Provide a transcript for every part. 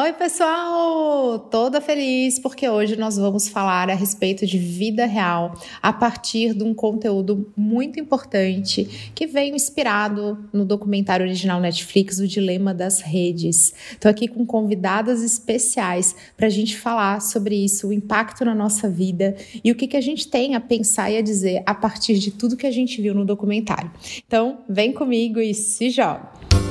Oi, pessoal! Toda feliz porque hoje nós vamos falar a respeito de vida real a partir de um conteúdo muito importante que veio inspirado no documentário original Netflix, O Dilema das Redes. Estou aqui com convidadas especiais para a gente falar sobre isso, o impacto na nossa vida e o que, que a gente tem a pensar e a dizer a partir de tudo que a gente viu no documentário. Então, vem comigo e se joga!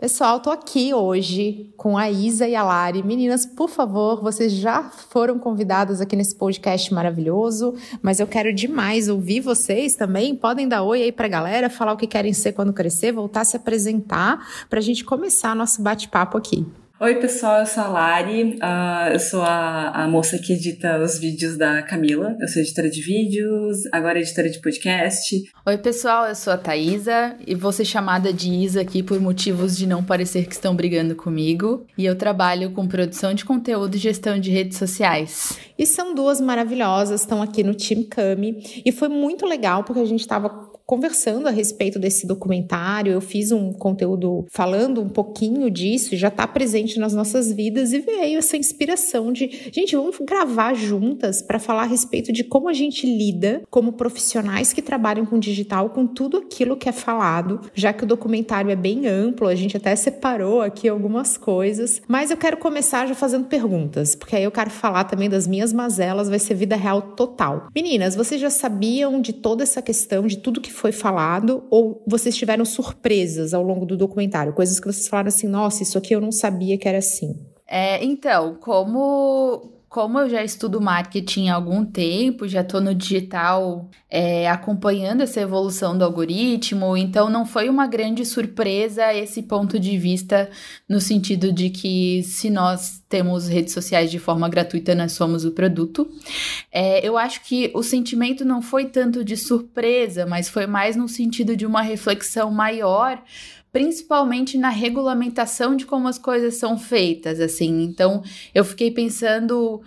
Pessoal, tô aqui hoje com a Isa e a Lari. Meninas, por favor, vocês já foram convidadas aqui nesse podcast maravilhoso, mas eu quero demais ouvir vocês também. Podem dar oi aí pra galera, falar o que querem ser quando crescer, voltar a se apresentar pra gente começar nosso bate-papo aqui. Oi, pessoal, eu sou a Lari, uh, eu sou a, a, moça que edita os vídeos da Camila, eu sou editora de vídeos, agora editora de podcast. Oi, pessoal, eu sou a Thaisa e vou ser chamada de Isa aqui por motivos de não parecer que estão brigando comigo, e eu trabalho com produção de conteúdo e gestão de redes sociais. E são duas maravilhosas, estão aqui no Team Cami, e foi muito legal porque a gente estava conversando a respeito desse documentário. Eu fiz um conteúdo falando um pouquinho disso, já está presente nas nossas vidas e veio essa inspiração de, gente, vamos gravar juntas para falar a respeito de como a gente lida como profissionais que trabalham com digital com tudo aquilo que é falado, já que o documentário é bem amplo, a gente até separou aqui algumas coisas, mas eu quero começar já fazendo perguntas, porque aí eu quero falar também das minhas mazelas, vai ser vida real total. Meninas, vocês já sabiam de toda essa questão, de tudo que foi falado ou vocês tiveram surpresas ao longo do documentário? Coisas que vocês falaram assim, nossa, isso aqui eu não sabia que era assim. É, então, como como eu já estudo marketing há algum tempo, já estou no digital é, acompanhando essa evolução do algoritmo, então não foi uma grande surpresa esse ponto de vista, no sentido de que se nós temos redes sociais de forma gratuita, nós somos o produto. É, eu acho que o sentimento não foi tanto de surpresa, mas foi mais no sentido de uma reflexão maior principalmente na regulamentação de como as coisas são feitas, assim. Então, eu fiquei pensando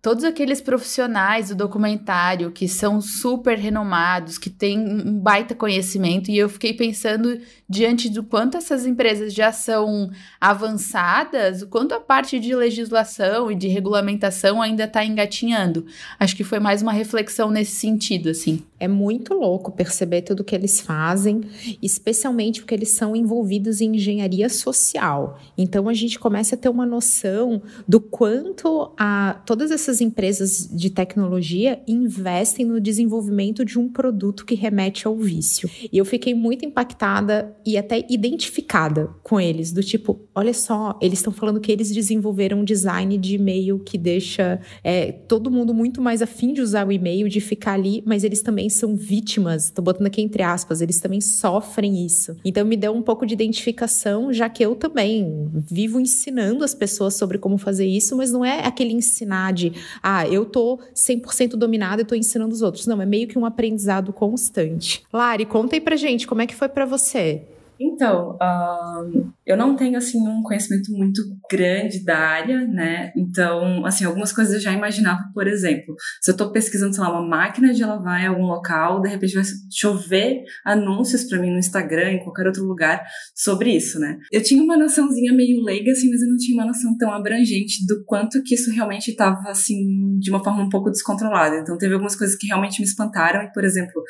todos aqueles profissionais do documentário que são super renomados, que têm um baita conhecimento, e eu fiquei pensando diante do quanto essas empresas já são avançadas, o quanto a parte de legislação e de regulamentação ainda está engatinhando. Acho que foi mais uma reflexão nesse sentido, assim. É muito louco perceber tudo que eles fazem, especialmente porque eles são envolvidos em engenharia social. Então a gente começa a ter uma noção do quanto a todas essas empresas de tecnologia investem no desenvolvimento de um produto que remete ao vício. E eu fiquei muito impactada e até identificada com eles, do tipo, olha só, eles estão falando que eles desenvolveram um design de e-mail que deixa é, todo mundo muito mais afim de usar o e-mail, de ficar ali, mas eles também são vítimas, tô botando aqui entre aspas, eles também sofrem isso. Então me deu um pouco de identificação, já que eu também vivo ensinando as pessoas sobre como fazer isso, mas não é aquele ensinar de, ah, eu tô 100% dominada e tô ensinando os outros. Não, é meio que um aprendizado constante. Lari, conta aí pra gente, como é que foi para você? E Então, uh, eu não tenho, assim, um conhecimento muito grande da área, né? Então, assim, algumas coisas eu já imaginava, por exemplo, se eu estou pesquisando, sei lá, uma máquina de lavar em algum local, de repente vai chover anúncios para mim no Instagram, em qualquer outro lugar, sobre isso, né? Eu tinha uma noçãozinha meio leiga, assim, mas eu não tinha uma noção tão abrangente do quanto que isso realmente estava, assim, de uma forma um pouco descontrolada. Então, teve algumas coisas que realmente me espantaram, e, por exemplo,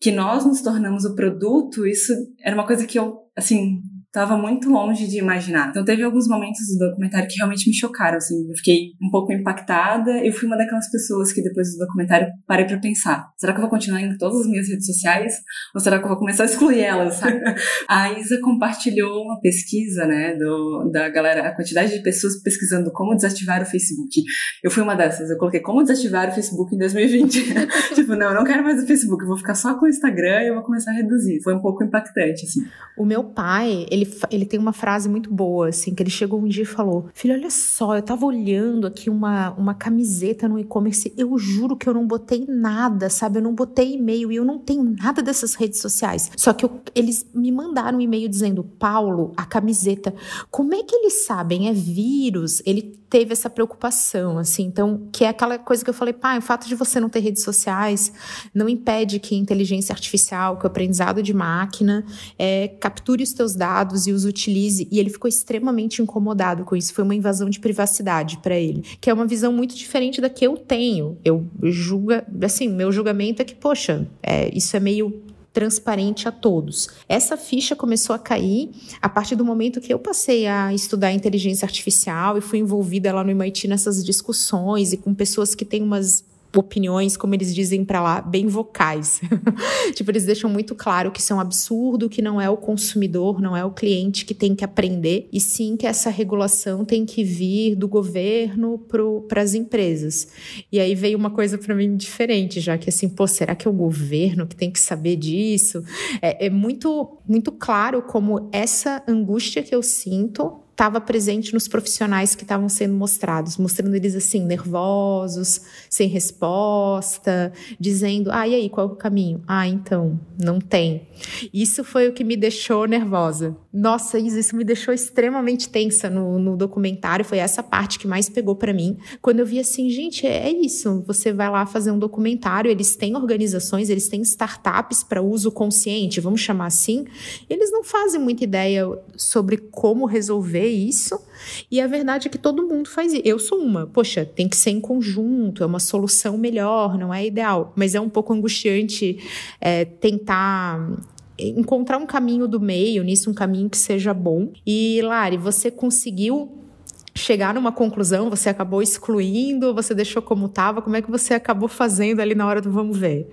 que nós nos tornamos o produto, isso era uma coisa que eu, assim, estava muito longe de imaginar. Então teve alguns momentos do documentário que realmente me chocaram, assim, eu fiquei um pouco impactada. Eu fui uma daquelas pessoas que depois do documentário parei para pensar: será que eu vou continuar em todas as minhas redes sociais ou será que eu vou começar a excluir elas? Sabe? a Isa compartilhou uma pesquisa, né, do, da galera, a quantidade de pessoas pesquisando como desativar o Facebook. Eu fui uma dessas. Eu coloquei como desativar o Facebook em 2020. tipo, não, eu não quero mais o Facebook, eu vou ficar só com o Instagram e eu vou começar a reduzir. Foi um pouco impactante, assim. O meu pai, ele ele, ele tem uma frase muito boa, assim, que ele chegou um dia e falou: Filho, olha só, eu tava olhando aqui uma, uma camiseta no e-commerce, eu juro que eu não botei nada, sabe? Eu não botei e-mail e eu não tenho nada dessas redes sociais. Só que eu, eles me mandaram um e-mail dizendo: Paulo, a camiseta, como é que eles sabem? É vírus? Ele teve essa preocupação, assim. Então, que é aquela coisa que eu falei, pai, o fato de você não ter redes sociais não impede que a inteligência artificial, que o aprendizado de máquina, é, capture os teus dados e os utilize. E ele ficou extremamente incomodado com isso. Foi uma invasão de privacidade para ele, que é uma visão muito diferente da que eu tenho. Eu julga, assim, meu julgamento é que, poxa, é, isso é meio transparente a todos. Essa ficha começou a cair a partir do momento que eu passei a estudar inteligência artificial e fui envolvida lá no MIT nessas discussões e com pessoas que têm umas opiniões, como eles dizem para lá, bem vocais. tipo, eles deixam muito claro que isso é um absurdo, que não é o consumidor, não é o cliente que tem que aprender, e sim que essa regulação tem que vir do governo para as empresas. E aí veio uma coisa para mim diferente, já que assim, pô, será que é o governo que tem que saber disso? É, é muito, muito claro como essa angústia que eu sinto estava presente nos profissionais que estavam sendo mostrados, mostrando eles assim, nervosos, sem resposta, dizendo: ah, e aí, qual é o caminho? Ah, então, não tem. Isso foi o que me deixou nervosa. Nossa, isso me deixou extremamente tensa no, no documentário. Foi essa parte que mais pegou para mim. Quando eu vi assim, gente, é, é isso. Você vai lá fazer um documentário, eles têm organizações, eles têm startups para uso consciente, vamos chamar assim. Eles não fazem muita ideia sobre como resolver isso. E a verdade é que todo mundo faz isso. Eu sou uma. Poxa, tem que ser em conjunto, é uma solução melhor, não é ideal. Mas é um pouco angustiante é, tentar encontrar um caminho do meio nisso, um caminho que seja bom. E, Lari, você conseguiu chegar numa conclusão? Você acabou excluindo? Você deixou como estava? Como é que você acabou fazendo ali na hora do vamos ver?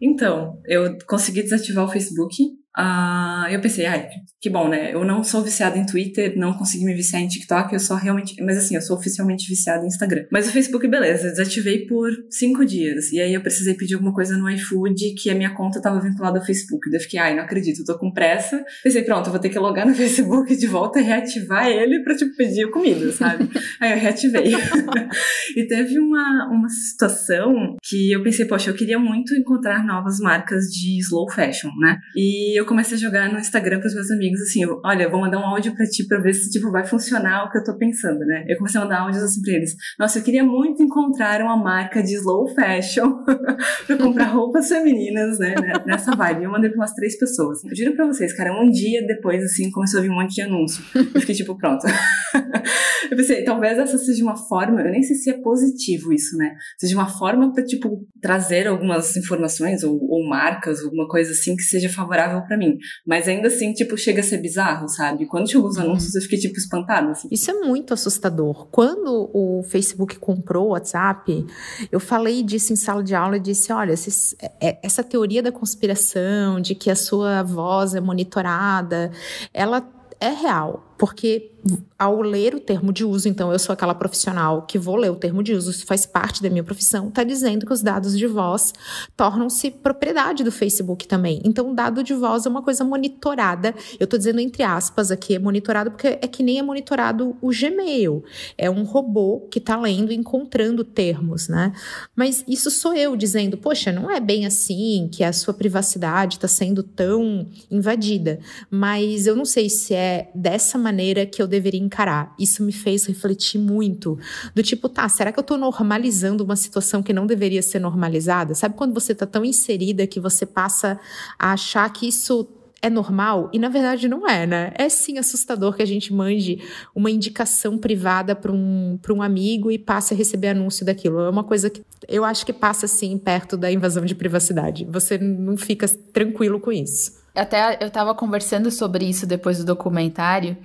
Então, eu consegui desativar o Facebook Uh, eu pensei, ai, que bom, né? Eu não sou viciada em Twitter, não consegui me viciar em TikTok, eu só realmente. Mas assim, eu sou oficialmente viciada em Instagram. Mas o Facebook, beleza, desativei por cinco dias. E aí eu precisei pedir alguma coisa no iFood que a minha conta tava vinculada ao Facebook. Daí eu fiquei, ai, não acredito, eu tô com pressa. Pensei, pronto, eu vou ter que logar no Facebook de volta e reativar ele pra, tipo, pedir comida, sabe? aí eu reativei. e teve uma, uma situação que eu pensei, poxa, eu queria muito encontrar novas marcas de slow fashion, né? E eu eu comecei a jogar no Instagram para os meus amigos assim, eu, olha, vou mandar um áudio para ti para ver se tipo vai funcionar o que eu tô pensando, né? Eu comecei a mandar áudios assim para eles. Nossa, eu queria muito encontrar uma marca de slow fashion para comprar roupas femininas, né, né, nessa vibe. Eu mandei para umas três pessoas. Eu juro para vocês, cara, um dia depois assim começou a vir um monte de anúncio. Eu fiquei tipo, pronto. eu pensei, talvez essa seja uma forma, eu nem sei se é positivo isso, né? Seja uma forma para tipo trazer algumas informações ou, ou marcas, alguma coisa assim que seja favorável para para mim. Mas ainda assim, tipo, chega a ser bizarro, sabe? Quando chegou os uhum. anúncios, eu fiquei, tipo, espantada. Assim. Isso é muito assustador. Quando o Facebook comprou o WhatsApp, eu falei disso em sala de aula e disse: olha, é, é, essa teoria da conspiração, de que a sua voz é monitorada, ela é real. Porque ao ler o termo de uso, então eu sou aquela profissional que vou ler o termo de uso, isso faz parte da minha profissão, está dizendo que os dados de voz tornam-se propriedade do Facebook também. Então, dado de voz é uma coisa monitorada. Eu estou dizendo entre aspas aqui, é monitorado porque é que nem é monitorado o Gmail. É um robô que está lendo e encontrando termos, né? Mas isso sou eu dizendo, poxa, não é bem assim que a sua privacidade está sendo tão invadida. Mas eu não sei se é dessa maneira que eu deveria encarar. Isso me fez refletir muito. Do tipo, tá, será que eu tô normalizando uma situação que não deveria ser normalizada? Sabe quando você tá tão inserida que você passa a achar que isso é normal e na verdade não é, né? É sim assustador que a gente mande uma indicação privada para um, um amigo e passe a receber anúncio daquilo. É uma coisa que eu acho que passa assim perto da invasão de privacidade. Você não fica tranquilo com isso. Até eu estava conversando sobre isso depois do documentário,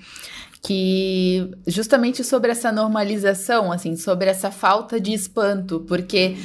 que justamente sobre essa normalização, assim, sobre essa falta de espanto, porque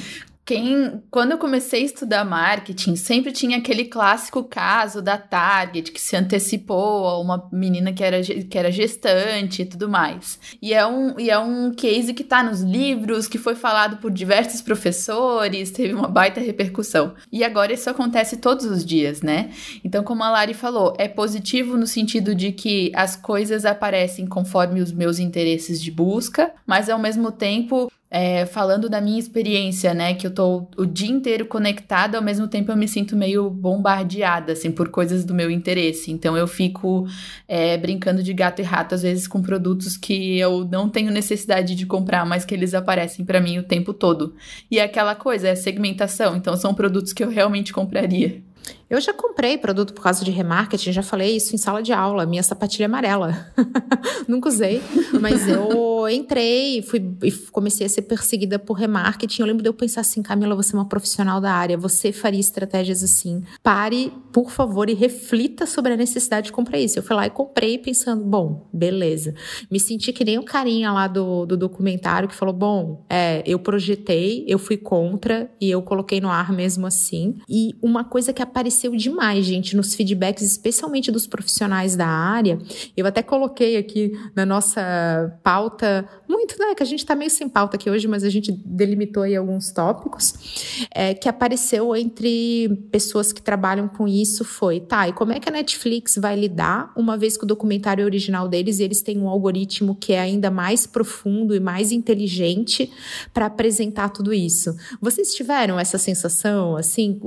quem, quando eu comecei a estudar marketing, sempre tinha aquele clássico caso da Target que se antecipou a uma menina que era, que era gestante e tudo mais. E é um, e é um case que tá nos livros, que foi falado por diversos professores, teve uma baita repercussão. E agora isso acontece todos os dias, né? Então, como a Lari falou, é positivo no sentido de que as coisas aparecem conforme os meus interesses de busca, mas ao mesmo tempo é, falando da minha experiência, né, que eu tô o dia inteiro conectada, ao mesmo tempo eu me sinto meio bombardeada, assim, por coisas do meu interesse. Então eu fico é, brincando de gato e rato, às vezes, com produtos que eu não tenho necessidade de comprar, mas que eles aparecem para mim o tempo todo. E é aquela coisa, é segmentação. Então são produtos que eu realmente compraria. Eu já comprei produto por causa de remarketing, já falei isso em sala de aula, minha sapatilha amarela. Nunca usei, mas eu entrei fui, e comecei a ser perseguida por remarketing. Eu lembro de eu pensar assim, Camila, você é uma profissional da área, você faria estratégias assim. Pare, por favor, e reflita sobre a necessidade de comprar isso. Eu fui lá e comprei pensando, bom, beleza. Me senti que nem o carinha lá do, do documentário que falou, bom, é, eu projetei, eu fui contra e eu coloquei no ar mesmo assim. E uma coisa que apareceu demais, gente, nos feedbacks, especialmente dos profissionais da área. Eu até coloquei aqui na nossa pauta, muito, né? Que a gente tá meio sem pauta aqui hoje, mas a gente delimitou aí alguns tópicos, é, que apareceu entre pessoas que trabalham com isso foi, tá, e como é que a Netflix vai lidar, uma vez que o documentário original deles eles têm um algoritmo que é ainda mais profundo e mais inteligente para apresentar tudo isso? Vocês tiveram essa sensação, assim,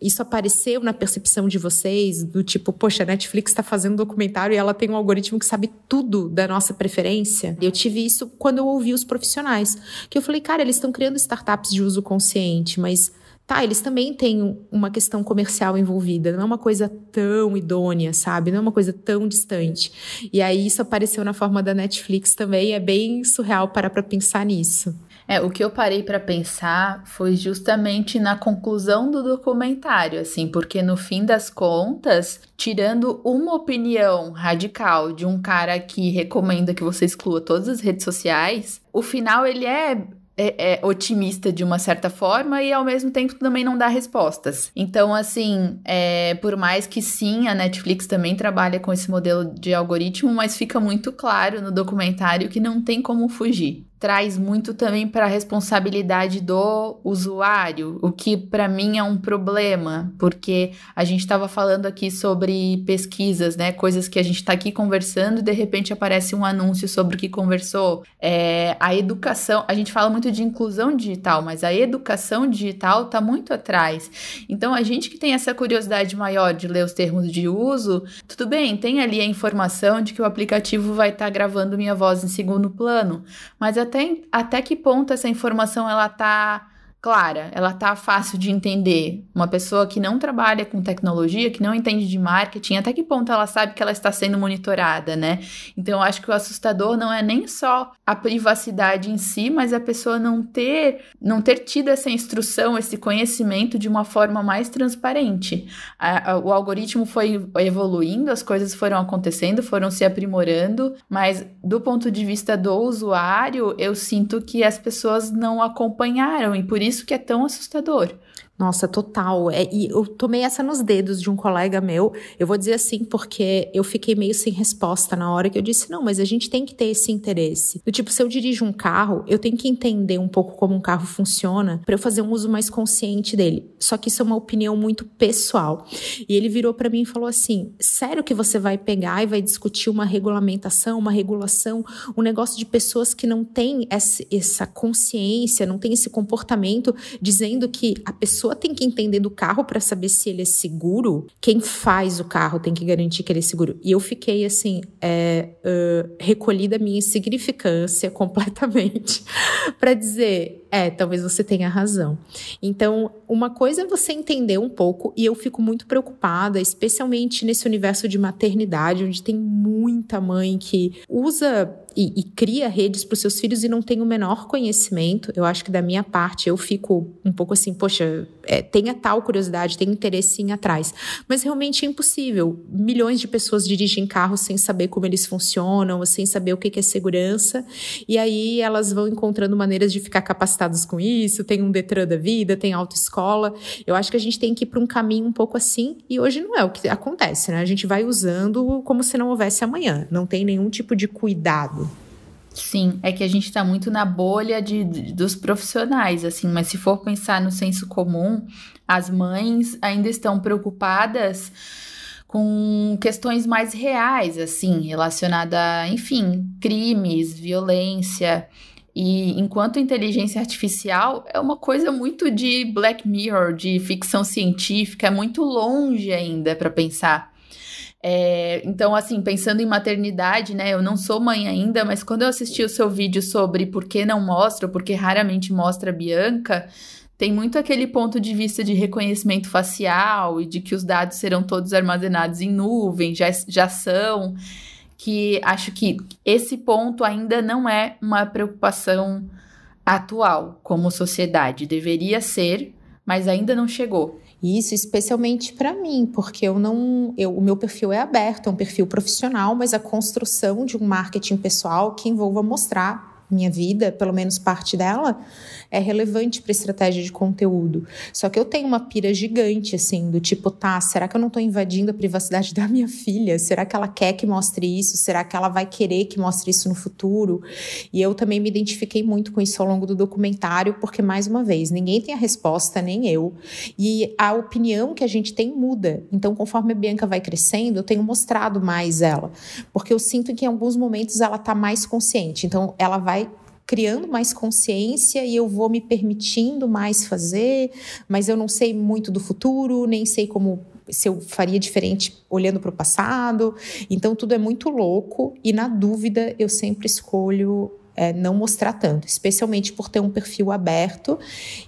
isso apareceu na percepção de vocês, do tipo, poxa, a Netflix está fazendo um documentário e ela tem um algoritmo que sabe tudo da nossa preferência? Eu tive isso quando eu ouvi os profissionais, que eu falei, cara, eles estão criando startups de uso consciente, mas tá, eles também têm uma questão comercial envolvida, não é uma coisa tão idônea, sabe? Não é uma coisa tão distante. E aí isso apareceu na forma da Netflix também, é bem surreal parar para pensar nisso. É, o que eu parei para pensar foi justamente na conclusão do documentário, assim, porque no fim das contas, tirando uma opinião radical de um cara que recomenda que você exclua todas as redes sociais, o final ele é é, é, otimista de uma certa forma e ao mesmo tempo também não dá respostas. Então, assim, é, por mais que sim, a Netflix também trabalha com esse modelo de algoritmo, mas fica muito claro no documentário que não tem como fugir traz muito também para a responsabilidade do usuário, o que para mim é um problema, porque a gente estava falando aqui sobre pesquisas, né, coisas que a gente está aqui conversando e de repente aparece um anúncio sobre o que conversou. É, a educação, a gente fala muito de inclusão digital, mas a educação digital está muito atrás. Então a gente que tem essa curiosidade maior de ler os termos de uso, tudo bem, tem ali a informação de que o aplicativo vai estar tá gravando minha voz em segundo plano, mas a até, até que ponto essa informação ela tá clara, ela tá fácil de entender. Uma pessoa que não trabalha com tecnologia, que não entende de marketing, até que ponto ela sabe que ela está sendo monitorada, né? Então eu acho que o assustador não é nem só a privacidade em si, mas a pessoa não ter não ter tido essa instrução, esse conhecimento de uma forma mais transparente. A, a, o algoritmo foi evoluindo, as coisas foram acontecendo, foram se aprimorando, mas do ponto de vista do usuário, eu sinto que as pessoas não acompanharam e por isso isso que é tão assustador. Nossa, total. É, e eu tomei essa nos dedos de um colega meu. Eu vou dizer assim porque eu fiquei meio sem resposta na hora que eu disse: não, mas a gente tem que ter esse interesse. Do tipo, se eu dirijo um carro, eu tenho que entender um pouco como um carro funciona para eu fazer um uso mais consciente dele. Só que isso é uma opinião muito pessoal. E ele virou para mim e falou assim: sério que você vai pegar e vai discutir uma regulamentação, uma regulação, um negócio de pessoas que não têm essa consciência, não têm esse comportamento, dizendo que a pessoa pessoa tem que entender do carro para saber se ele é seguro. Quem faz o carro tem que garantir que ele é seguro. E eu fiquei assim, é, uh, recolhida a minha insignificância completamente para dizer: é, talvez você tenha razão. Então, uma coisa é você entender um pouco, e eu fico muito preocupada, especialmente nesse universo de maternidade, onde tem muita mãe que usa e, e cria redes para os seus filhos e não tem o menor conhecimento. Eu acho que da minha parte eu fico um pouco assim, poxa, é, tenha tal curiosidade, tem interesse em atrás. Mas realmente é impossível. Milhões de pessoas dirigem carros sem saber como eles funcionam, sem saber o que é segurança, e aí elas vão encontrando maneiras de ficar capacitadas com isso. Tem um Detran da vida, tem autoescola. Eu acho que a gente tem que ir para um caminho um pouco assim, e hoje não é o que acontece, né? A gente vai usando como se não houvesse amanhã, não tem nenhum tipo de cuidado. Sim, é que a gente está muito na bolha de, de, dos profissionais, assim, mas se for pensar no senso comum, as mães ainda estão preocupadas com questões mais reais, assim, relacionada a, enfim, crimes, violência. E enquanto inteligência artificial é uma coisa muito de Black Mirror, de ficção científica, é muito longe ainda para pensar. É, então, assim, pensando em maternidade, né? Eu não sou mãe ainda, mas quando eu assisti o seu vídeo sobre por que não mostra, porque raramente mostra a Bianca, tem muito aquele ponto de vista de reconhecimento facial e de que os dados serão todos armazenados em nuvem, já, já são. Que acho que esse ponto ainda não é uma preocupação atual como sociedade. Deveria ser, mas ainda não chegou. Isso especialmente para mim, porque eu não, eu, o meu perfil é aberto, é um perfil profissional, mas a construção de um marketing pessoal que envolva mostrar minha vida, pelo menos parte dela, é relevante para estratégia de conteúdo. Só que eu tenho uma pira gigante, assim, do tipo, tá, será que eu não estou invadindo a privacidade da minha filha? Será que ela quer que mostre isso? Será que ela vai querer que mostre isso no futuro? E eu também me identifiquei muito com isso ao longo do documentário, porque, mais uma vez, ninguém tem a resposta, nem eu. E a opinião que a gente tem muda. Então, conforme a Bianca vai crescendo, eu tenho mostrado mais ela. Porque eu sinto que em alguns momentos ela está mais consciente. Então, ela vai criando mais consciência e eu vou me permitindo mais fazer, mas eu não sei muito do futuro, nem sei como se eu faria diferente olhando para o passado. Então tudo é muito louco e na dúvida eu sempre escolho é, não mostrar tanto, especialmente por ter um perfil aberto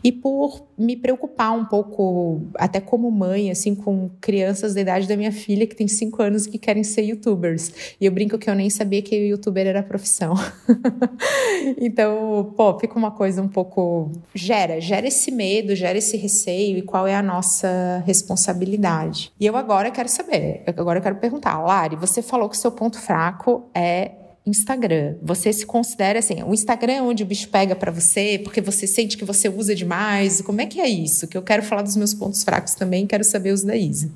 e por me preocupar um pouco, até como mãe, assim, com crianças da idade da minha filha que tem cinco anos que querem ser youtubers. E eu brinco que eu nem sabia que youtuber era profissão. então, pô, fica uma coisa um pouco. gera, gera esse medo, gera esse receio e qual é a nossa responsabilidade. E eu agora quero saber, agora eu quero perguntar, Lari, você falou que seu ponto fraco é Instagram. Você se considera assim, o Instagram é onde o bicho pega para você, porque você sente que você usa demais. Como é que é isso? Que eu quero falar dos meus pontos fracos também, quero saber os da Isa.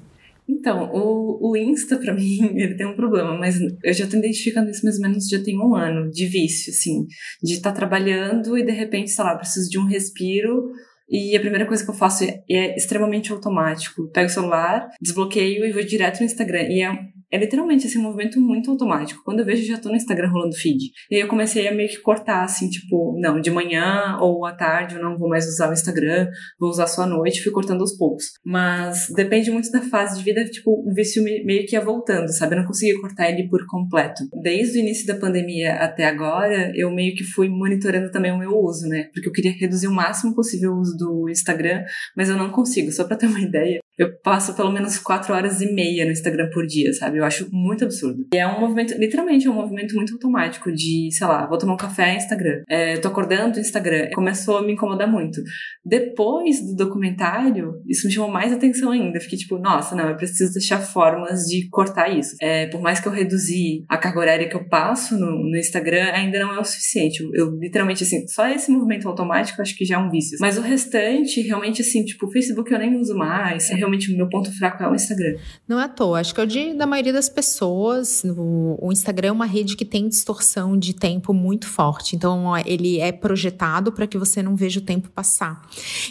Então, o, o Insta, para mim, ele tem um problema, mas eu já tô identificando isso mais ou menos já tem um ano de vício, assim, de estar tá trabalhando e de repente, sei lá, preciso de um respiro e a primeira coisa que eu faço é, é extremamente automático. Pego o celular, desbloqueio e vou direto no Instagram. E é é literalmente assim, um movimento muito automático. Quando eu vejo, já tô no Instagram rolando feed. E aí eu comecei a meio que cortar, assim, tipo, não, de manhã ou à tarde eu não vou mais usar o Instagram, vou usar só à noite, fui cortando aos poucos. Mas depende muito da fase de vida, tipo, o vício meio que ia voltando, sabe? Eu não consegui cortar ele por completo. Desde o início da pandemia até agora, eu meio que fui monitorando também o meu uso, né? Porque eu queria reduzir o máximo possível o uso do Instagram, mas eu não consigo. Só pra ter uma ideia, eu passo pelo menos quatro horas e meia no Instagram por dia, sabe? Eu acho muito absurdo. E é um movimento, literalmente, é um movimento muito automático de, sei lá, vou tomar um café Instagram. É, tô acordando Instagram. Começou a me incomodar muito. Depois do documentário, isso me chamou mais atenção ainda. Fiquei tipo, nossa, não, eu preciso deixar formas de cortar isso. É, por mais que eu reduzi a carga horária que eu passo no, no Instagram, ainda não é o suficiente. Eu, eu, literalmente, assim, só esse movimento automático acho que já é um vício. Mas o restante, realmente, assim, tipo, o Facebook eu nem uso mais. É realmente o meu ponto fraco é o Instagram. Não é à toa. Acho que é o de, da maioria das pessoas. O, o Instagram é uma rede que tem distorção de tempo muito forte. Então, ele é projetado para que você não veja o tempo passar.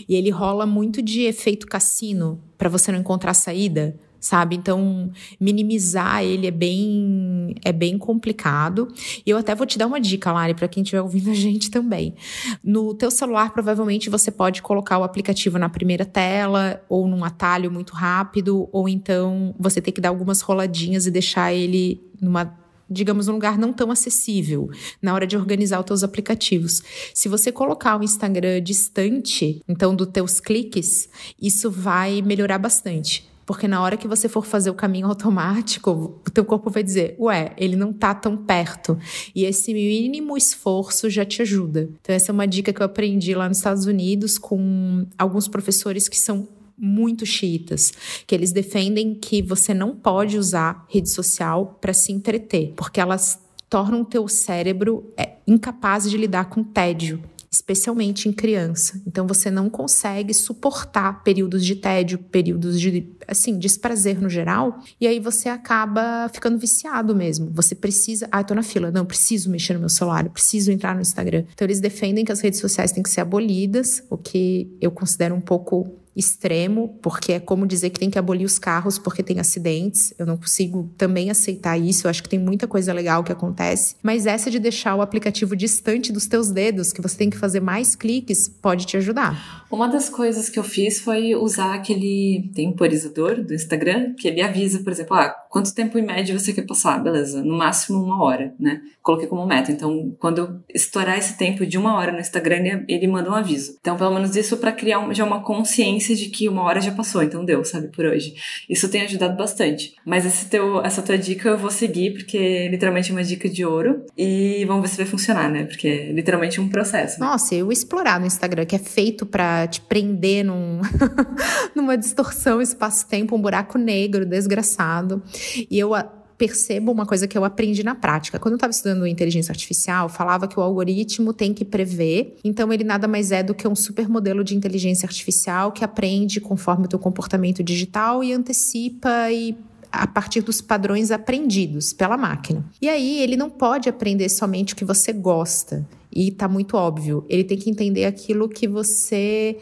E ele rola muito de efeito cassino para você não encontrar saída sabe? Então, minimizar ele é bem é bem complicado. E eu até vou te dar uma dica, Lari, para quem estiver ouvindo a gente também. No teu celular, provavelmente você pode colocar o aplicativo na primeira tela ou num atalho muito rápido, ou então você tem que dar algumas roladinhas e deixar ele numa digamos, num lugar não tão acessível na hora de organizar os teus aplicativos. Se você colocar o Instagram distante, então dos teus cliques, isso vai melhorar bastante. Porque na hora que você for fazer o caminho automático, o teu corpo vai dizer, ué, ele não tá tão perto. E esse mínimo esforço já te ajuda. Então essa é uma dica que eu aprendi lá nos Estados Unidos com alguns professores que são muito chiitas, que eles defendem que você não pode usar rede social para se entreter, porque elas tornam o teu cérebro é, incapaz de lidar com tédio especialmente em criança. Então você não consegue suportar períodos de tédio, períodos de assim, desprazer no geral, e aí você acaba ficando viciado mesmo. Você precisa, ah, tô na fila, não, preciso mexer no meu celular, preciso entrar no Instagram. Então eles defendem que as redes sociais têm que ser abolidas, o que eu considero um pouco extremo, porque é como dizer que tem que abolir os carros porque tem acidentes. Eu não consigo também aceitar isso. Eu acho que tem muita coisa legal que acontece. Mas essa de deixar o aplicativo distante dos teus dedos, que você tem que fazer mais cliques, pode te ajudar. Uma das coisas que eu fiz foi usar aquele temporizador do Instagram, que ele avisa, por exemplo, ah, quanto tempo em média você quer passar? Beleza, no máximo uma hora, né? Coloquei como meta. Então, quando eu estourar esse tempo de uma hora no Instagram, ele manda um aviso. Então, pelo menos isso para criar já uma consciência de que uma hora já passou, então deu, sabe, por hoje. Isso tem ajudado bastante. Mas esse teu, essa tua dica eu vou seguir, porque literalmente é uma dica de ouro. E vamos ver se vai funcionar, né? Porque é literalmente um processo. Né? Nossa, eu explorar no Instagram, que é feito para te prender num, numa distorção espaço-tempo, um buraco negro desgraçado. E eu percebo uma coisa que eu aprendi na prática. Quando eu estava estudando inteligência artificial, falava que o algoritmo tem que prever, então ele nada mais é do que um supermodelo de inteligência artificial que aprende conforme o teu comportamento digital e antecipa e a partir dos padrões aprendidos pela máquina. E aí ele não pode aprender somente o que você gosta e tá muito óbvio. Ele tem que entender aquilo que você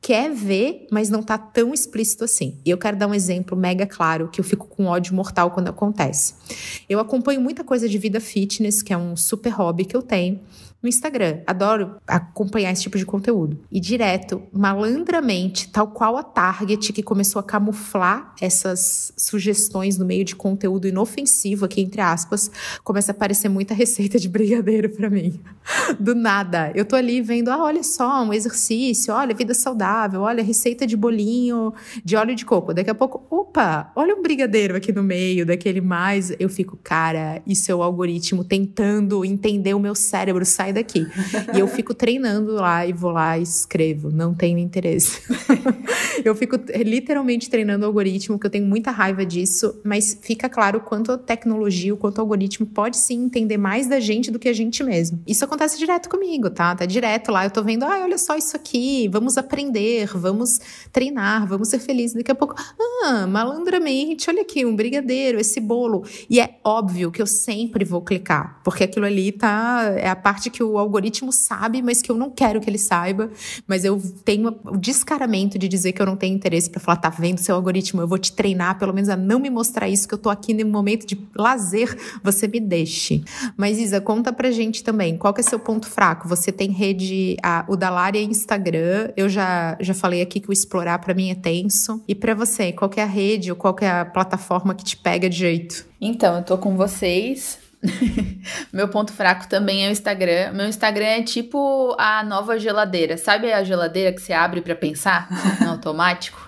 quer ver, mas não tá tão explícito assim. E eu quero dar um exemplo mega claro que eu fico com ódio mortal quando acontece. Eu acompanho muita coisa de vida fitness, que é um super hobby que eu tenho no Instagram. Adoro acompanhar esse tipo de conteúdo. E direto, malandramente, tal qual a Target, que começou a camuflar essas sugestões no meio de conteúdo inofensivo, aqui entre aspas, começa a aparecer muita receita de brigadeiro para mim. Do nada. Eu tô ali vendo, ah, olha só, um exercício, olha, vida saudável, olha, receita de bolinho de óleo de coco. Daqui a pouco, opa, olha um brigadeiro aqui no meio, daquele mais. Eu fico, cara, isso é o algoritmo tentando entender o meu cérebro, sai daqui. e eu fico treinando lá e vou lá e escrevo, não tenho interesse. eu fico literalmente treinando o algoritmo, que eu tenho muita raiva disso, mas fica claro quanto a tecnologia, o quanto o algoritmo pode sim entender mais da gente do que a gente mesmo. Isso acontece direto comigo, tá? Tá direto lá, eu tô vendo, ah, olha só isso aqui, vamos aprender, vamos treinar, vamos ser felizes. Daqui a pouco, ah, malandramente, olha aqui, um brigadeiro, esse bolo. E é óbvio que eu sempre vou clicar, porque aquilo ali tá, é a parte que o algoritmo sabe, mas que eu não quero que ele saiba. Mas eu tenho o descaramento de dizer que eu não tenho interesse para falar, tá vendo seu algoritmo? Eu vou te treinar, pelo menos a não me mostrar isso, que eu tô aqui no momento de lazer, você me deixe. Mas Isa, conta pra gente também, qual que é seu ponto fraco? Você tem rede, a, o da é Instagram, eu já, já falei aqui que o explorar para mim é tenso. E para você, qual é a rede ou qual é a plataforma que te pega de jeito? Então, eu tô com vocês. Meu ponto fraco também é o Instagram. Meu Instagram é tipo a nova geladeira. Sabe a geladeira que você abre para pensar no automático?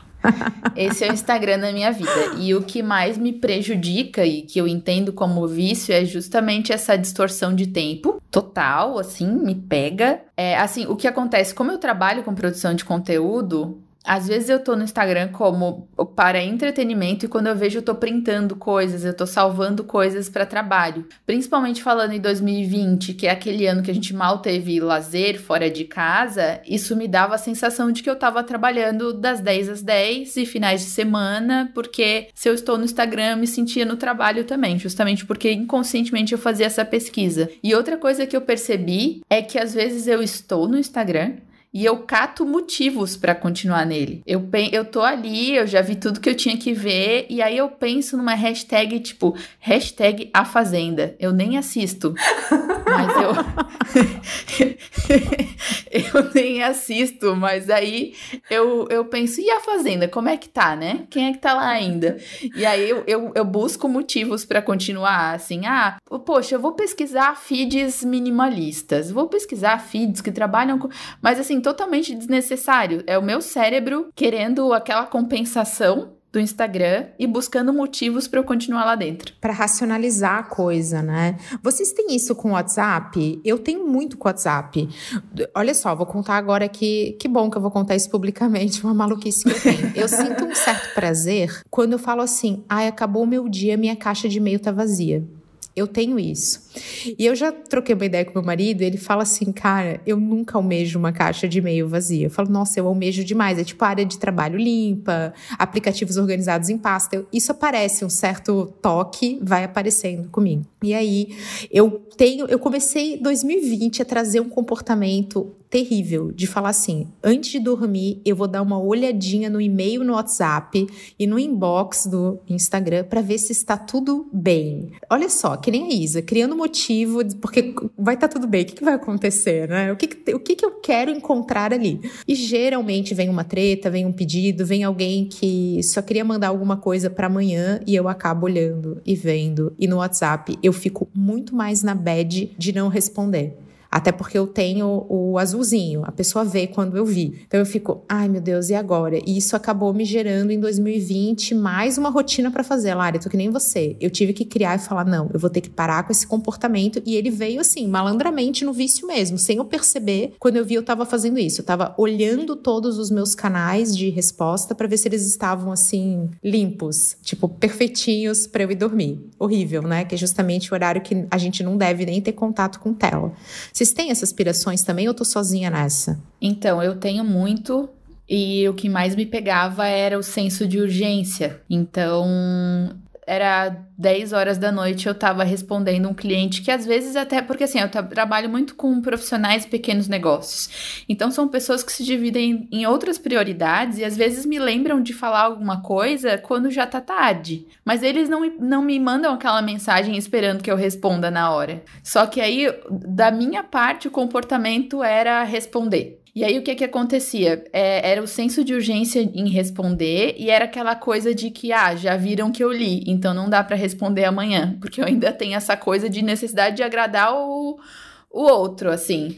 Esse é o Instagram na minha vida. E o que mais me prejudica e que eu entendo como vício é justamente essa distorção de tempo total, assim, me pega. É, assim, o que acontece, como eu trabalho com produção de conteúdo, às vezes eu tô no Instagram como para entretenimento e quando eu vejo eu tô printando coisas, eu tô salvando coisas para trabalho. Principalmente falando em 2020, que é aquele ano que a gente mal teve lazer fora de casa, isso me dava a sensação de que eu tava trabalhando das 10 às 10 e finais de semana, porque se eu estou no Instagram, me sentia no trabalho também, justamente porque inconscientemente eu fazia essa pesquisa. E outra coisa que eu percebi é que às vezes eu estou no Instagram, e eu cato motivos para continuar nele. Eu, eu tô ali, eu já vi tudo que eu tinha que ver, e aí eu penso numa hashtag tipo, hashtag a Fazenda. Eu nem assisto, mas eu. eu nem assisto, mas aí eu, eu penso, e a Fazenda? Como é que tá, né? Quem é que tá lá ainda? E aí eu, eu, eu busco motivos para continuar, assim, ah, poxa, eu vou pesquisar feeds minimalistas, vou pesquisar feeds que trabalham com. Mas assim, totalmente desnecessário. É o meu cérebro querendo aquela compensação do Instagram e buscando motivos para eu continuar lá dentro. Para racionalizar a coisa, né? Vocês têm isso com o WhatsApp? Eu tenho muito com o WhatsApp. Olha só, vou contar agora aqui. Que bom que eu vou contar isso publicamente, uma maluquice que eu tenho. Eu sinto um certo prazer quando eu falo assim: ai, acabou o meu dia, minha caixa de e-mail tá vazia. Eu tenho isso. E eu já troquei uma ideia com meu marido, ele fala assim, cara, eu nunca almejo uma caixa de e-mail vazia. Eu falo, nossa, eu almejo demais. É tipo área de trabalho limpa, aplicativos organizados em pasta. Isso aparece, um certo toque vai aparecendo comigo. E aí, eu tenho, eu comecei 2020 a trazer um comportamento terrível de falar assim: antes de dormir, eu vou dar uma olhadinha no e-mail, no WhatsApp e no inbox do Instagram para ver se está tudo bem. Olha só, que nem a Isa, criando motivo, porque vai estar tá tudo bem, o que, que vai acontecer, né? O, que, que, o que, que eu quero encontrar ali? E geralmente vem uma treta, vem um pedido, vem alguém que só queria mandar alguma coisa para amanhã e eu acabo olhando e vendo. E no WhatsApp eu fico muito mais na bad de não responder. Até porque eu tenho o azulzinho, a pessoa vê quando eu vi. Então eu fico, ai meu Deus, e agora? E isso acabou me gerando em 2020 mais uma rotina para fazer. Lara, tô que nem você. Eu tive que criar e falar, não, eu vou ter que parar com esse comportamento. E ele veio assim, malandramente no vício mesmo, sem eu perceber. Quando eu vi, eu tava fazendo isso. Eu tava olhando todos os meus canais de resposta para ver se eles estavam assim, limpos, tipo, perfeitinhos para eu ir dormir. Horrível, né? Que é justamente o horário que a gente não deve nem ter contato com tela. Vocês têm essas aspirações também ou eu tô sozinha nessa? Então, eu tenho muito. E o que mais me pegava era o senso de urgência. Então, era 10 horas da noite eu estava respondendo um cliente que às vezes até porque assim eu trabalho muito com profissionais pequenos negócios. Então são pessoas que se dividem em outras prioridades e às vezes me lembram de falar alguma coisa quando já tá tarde. Mas eles não, não me mandam aquela mensagem esperando que eu responda na hora. Só que aí da minha parte o comportamento era responder e aí o que que acontecia? É, era o senso de urgência em responder e era aquela coisa de que, ah, já viram que eu li, então não dá para responder amanhã, porque eu ainda tenho essa coisa de necessidade de agradar o, o outro, assim.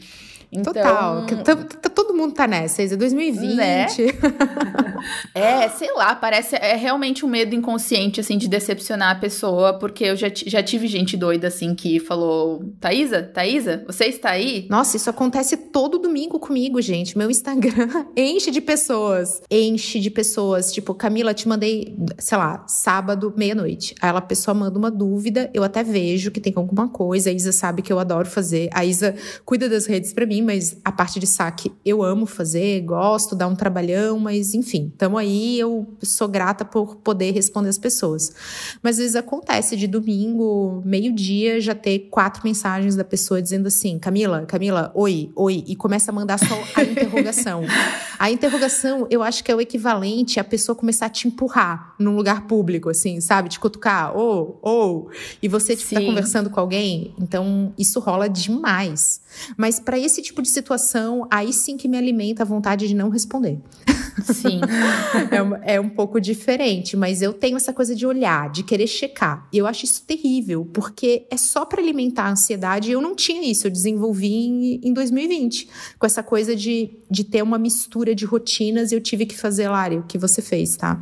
Então, Total. Tá, tá, todo mundo tá nessa, é 2020. Né? é, sei lá, parece. É realmente um medo inconsciente, assim, de decepcionar a pessoa, porque eu já, já tive gente doida, assim, que falou: Thaisa, Thaisa, você está aí? Nossa, isso acontece todo domingo comigo, gente. Meu Instagram enche de pessoas. Enche de pessoas. Tipo, Camila, te mandei, sei lá, sábado, meia-noite. Aí a pessoa manda uma dúvida, eu até vejo que tem alguma coisa. A Isa sabe que eu adoro fazer. A Isa cuida das redes para mim mas a parte de saque eu amo fazer, gosto, dá um trabalhão, mas enfim, tamo aí, eu sou grata por poder responder as pessoas. Mas às vezes acontece de domingo, meio-dia, já ter quatro mensagens da pessoa dizendo assim: Camila, Camila, oi, oi, e começa a mandar só a interrogação. a interrogação, eu acho que é o equivalente a pessoa começar a te empurrar num lugar público, assim, sabe? Te cutucar, ou, oh, ou, oh, e você tipo, tá conversando com alguém. Então, isso rola demais. Mas para esse tipo de situação, aí sim que me alimenta a vontade de não responder. Sim. é, é, um pouco diferente, mas eu tenho essa coisa de olhar, de querer checar. E eu acho isso terrível, porque é só para alimentar a ansiedade. E eu não tinha isso, eu desenvolvi em, em 2020, com essa coisa de, de ter uma mistura de rotinas. E eu tive que fazer, Lari, o que você fez, tá?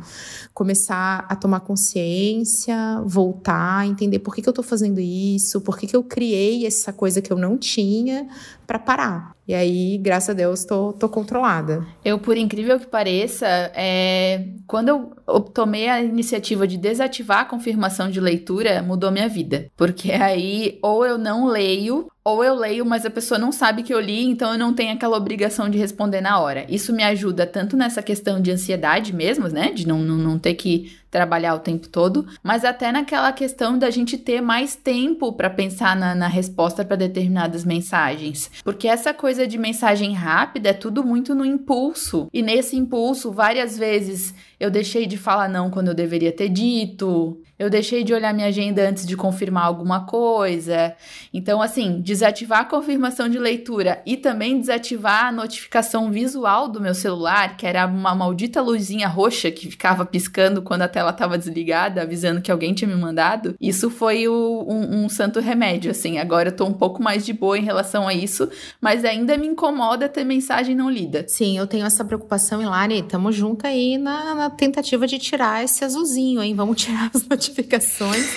Começar a tomar consciência, voltar, entender por que, que eu tô fazendo isso, por que, que eu criei essa coisa que eu não tinha para parar. E aí, graças a Deus, tô, tô controlada. Eu, por incrível que pareça, é... quando eu tomei a iniciativa de desativar a confirmação de leitura, mudou minha vida. Porque aí, ou eu não leio, ou eu leio, mas a pessoa não sabe que eu li, então eu não tenho aquela obrigação de responder na hora. Isso me ajuda tanto nessa questão de ansiedade mesmo, né? De não, não, não ter que trabalhar o tempo todo, mas até naquela questão da gente ter mais tempo para pensar na, na resposta para determinadas mensagens. Porque essa coisa de mensagem rápida é tudo muito no impulso. E nesse impulso, várias vezes eu deixei de falar não quando eu deveria ter dito. Eu deixei de olhar minha agenda antes de confirmar alguma coisa. Então, assim, desativar a confirmação de leitura e também desativar a notificação visual do meu celular, que era uma maldita luzinha roxa que ficava piscando quando a tela estava desligada, avisando que alguém tinha me mandado. Isso foi o, um, um, santo remédio, assim. Agora eu tô um pouco mais de boa em relação a isso, mas ainda me incomoda ter mensagem não lida. Sim, eu tenho essa preocupação, Hilari. Tamo junto aí na, na tentativa de tirar esse azulzinho, hein? Vamos tirar as notificações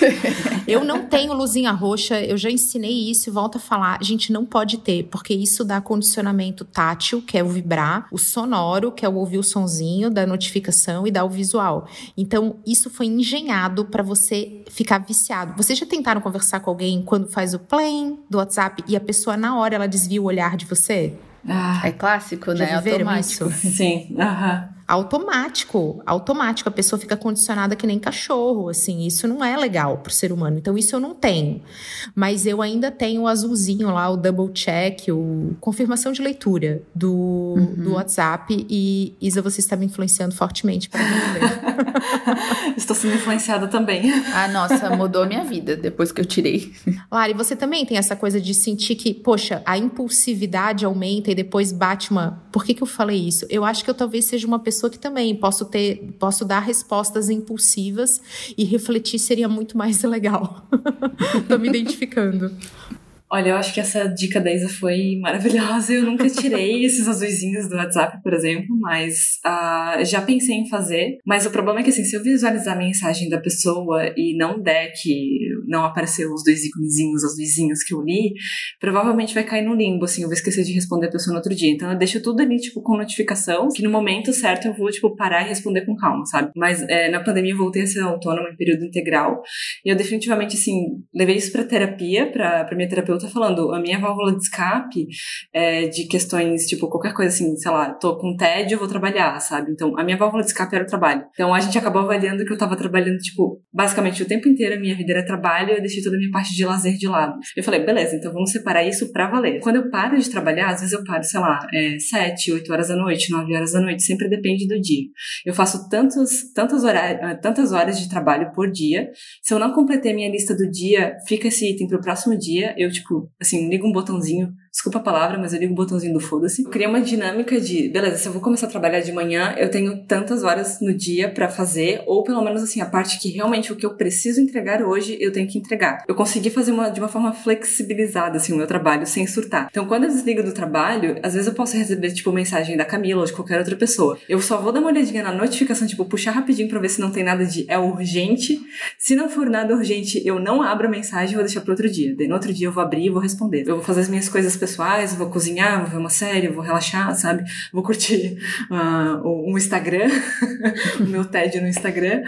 eu não tenho luzinha roxa, eu já ensinei isso e volto a falar. A gente não pode ter, porque isso dá condicionamento tátil, que é o vibrar, o sonoro, que é o ouvir o sonzinho da notificação e dá o visual. Então, isso foi engenhado para você ficar viciado. Vocês já tentaram conversar com alguém quando faz o play do WhatsApp e a pessoa na hora ela desvia o olhar de você? Ah, é clássico, né? Já Automático. Isso? Sim. Aham. Automático, automático. A pessoa fica condicionada que nem cachorro, assim. Isso não é legal pro ser humano. Então, isso eu não tenho. Mas eu ainda tenho o azulzinho lá, o double check, o confirmação de leitura do, uhum. do WhatsApp. E Isa, você está me influenciando fortemente para Estou sendo influenciada também. Ah, nossa, mudou minha vida depois que eu tirei. Lari, você também tem essa coisa de sentir que, poxa, a impulsividade aumenta e depois bate uma. Por que, que eu falei isso? Eu acho que eu talvez seja uma pessoa que também posso ter, posso dar respostas impulsivas e refletir seria muito mais legal. Tô me identificando. Olha, eu acho que essa dica da Isa foi maravilhosa. Eu nunca tirei esses azuizinhos do WhatsApp, por exemplo, mas uh, já pensei em fazer. Mas o problema é que, assim, se eu visualizar a mensagem da pessoa e não der que não apareceu os dois íconezinhos azuizinhos que eu li, provavelmente vai cair no limbo, assim, eu vou esquecer de responder a pessoa no outro dia. Então eu deixo tudo ali, tipo, com notificação, que no momento certo eu vou, tipo, parar e responder com calma, sabe? Mas é, na pandemia eu voltei a ser autônoma em período integral e eu definitivamente, assim, levei isso pra terapia, pra, pra minha terapeuta falando, a minha válvula de escape é, de questões, tipo, qualquer coisa assim, sei lá, tô com tédio, vou trabalhar, sabe? Então, a minha válvula de escape era o trabalho. Então, a gente acabou avaliando que eu tava trabalhando, tipo, basicamente o tempo inteiro a minha vida era trabalho e eu deixei toda a minha parte de lazer de lado. Eu falei, beleza, então vamos separar isso pra valer. Quando eu paro de trabalhar, às vezes eu paro, sei lá, é, 7, 8 horas da noite, 9 horas da noite, sempre depende do dia. Eu faço tantos, tantos horários, tantas horas de trabalho por dia. Se eu não completei minha lista do dia, fica esse item pro próximo dia, eu, tipo, assim, liga um botãozinho Desculpa a palavra, mas eu ligo o botãozinho do foda-se. Criei uma dinâmica de, beleza, se eu vou começar a trabalhar de manhã, eu tenho tantas horas no dia para fazer, ou pelo menos assim, a parte que realmente o que eu preciso entregar hoje, eu tenho que entregar. Eu consegui fazer uma, de uma forma flexibilizada, assim, o meu trabalho, sem surtar. Então, quando eu desligo do trabalho, às vezes eu posso receber, tipo, mensagem da Camila ou de qualquer outra pessoa. Eu só vou dar uma olhadinha na notificação, tipo, puxar rapidinho pra ver se não tem nada de é urgente. Se não for nada urgente, eu não abro a mensagem e vou deixar pro outro dia. Daí no outro dia eu vou abrir e vou responder. Eu vou fazer as minhas coisas pessoais, vou cozinhar, vou ver uma série, vou relaxar, sabe? Vou curtir uh, um Instagram, o meu TED no Instagram.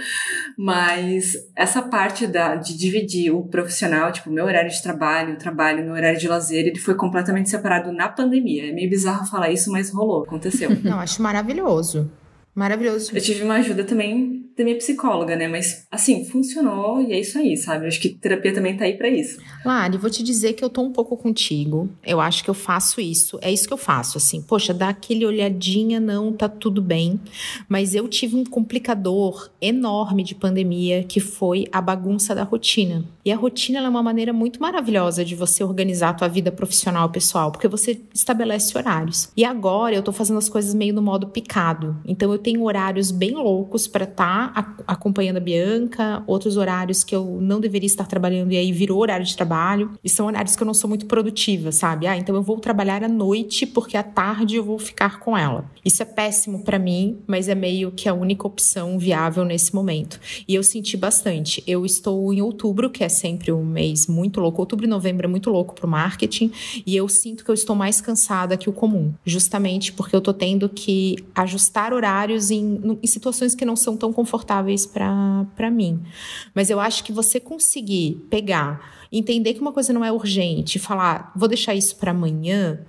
Mas essa parte da, de dividir o profissional, tipo, meu horário de trabalho, o trabalho, meu horário de lazer, ele foi completamente separado na pandemia. É meio bizarro falar isso, mas rolou, aconteceu. Não, acho maravilhoso. Maravilhoso. Eu tive uma ajuda também da minha psicóloga, né? Mas, assim, funcionou e é isso aí, sabe? Eu acho que terapia também tá aí para isso. Lari, vou te dizer que eu tô um pouco contigo. Eu acho que eu faço isso. É isso que eu faço, assim. Poxa, dá aquele olhadinha, não, tá tudo bem. Mas eu tive um complicador enorme de pandemia, que foi a bagunça da rotina. E a rotina é uma maneira muito maravilhosa de você organizar a tua vida profissional pessoal, porque você estabelece horários. E agora eu tô fazendo as coisas meio no modo picado. Então eu tenho horários bem loucos para estar tá acompanhando a Bianca, outros horários que eu não deveria estar trabalhando e aí virou horário de trabalho. E são horários que eu não sou muito produtiva, sabe? Ah, então eu vou trabalhar à noite porque à tarde eu vou ficar com ela. Isso é péssimo para mim, mas é meio que a única opção viável nesse momento. E eu senti bastante. Eu estou em outubro, que é sempre um mês muito louco. Outubro e novembro é muito louco pro marketing, e eu sinto que eu estou mais cansada que o comum, justamente porque eu tô tendo que ajustar horários em, em situações que não são tão confortáveis para mim. Mas eu acho que você conseguir pegar entender que uma coisa não é urgente, falar, vou deixar isso para amanhã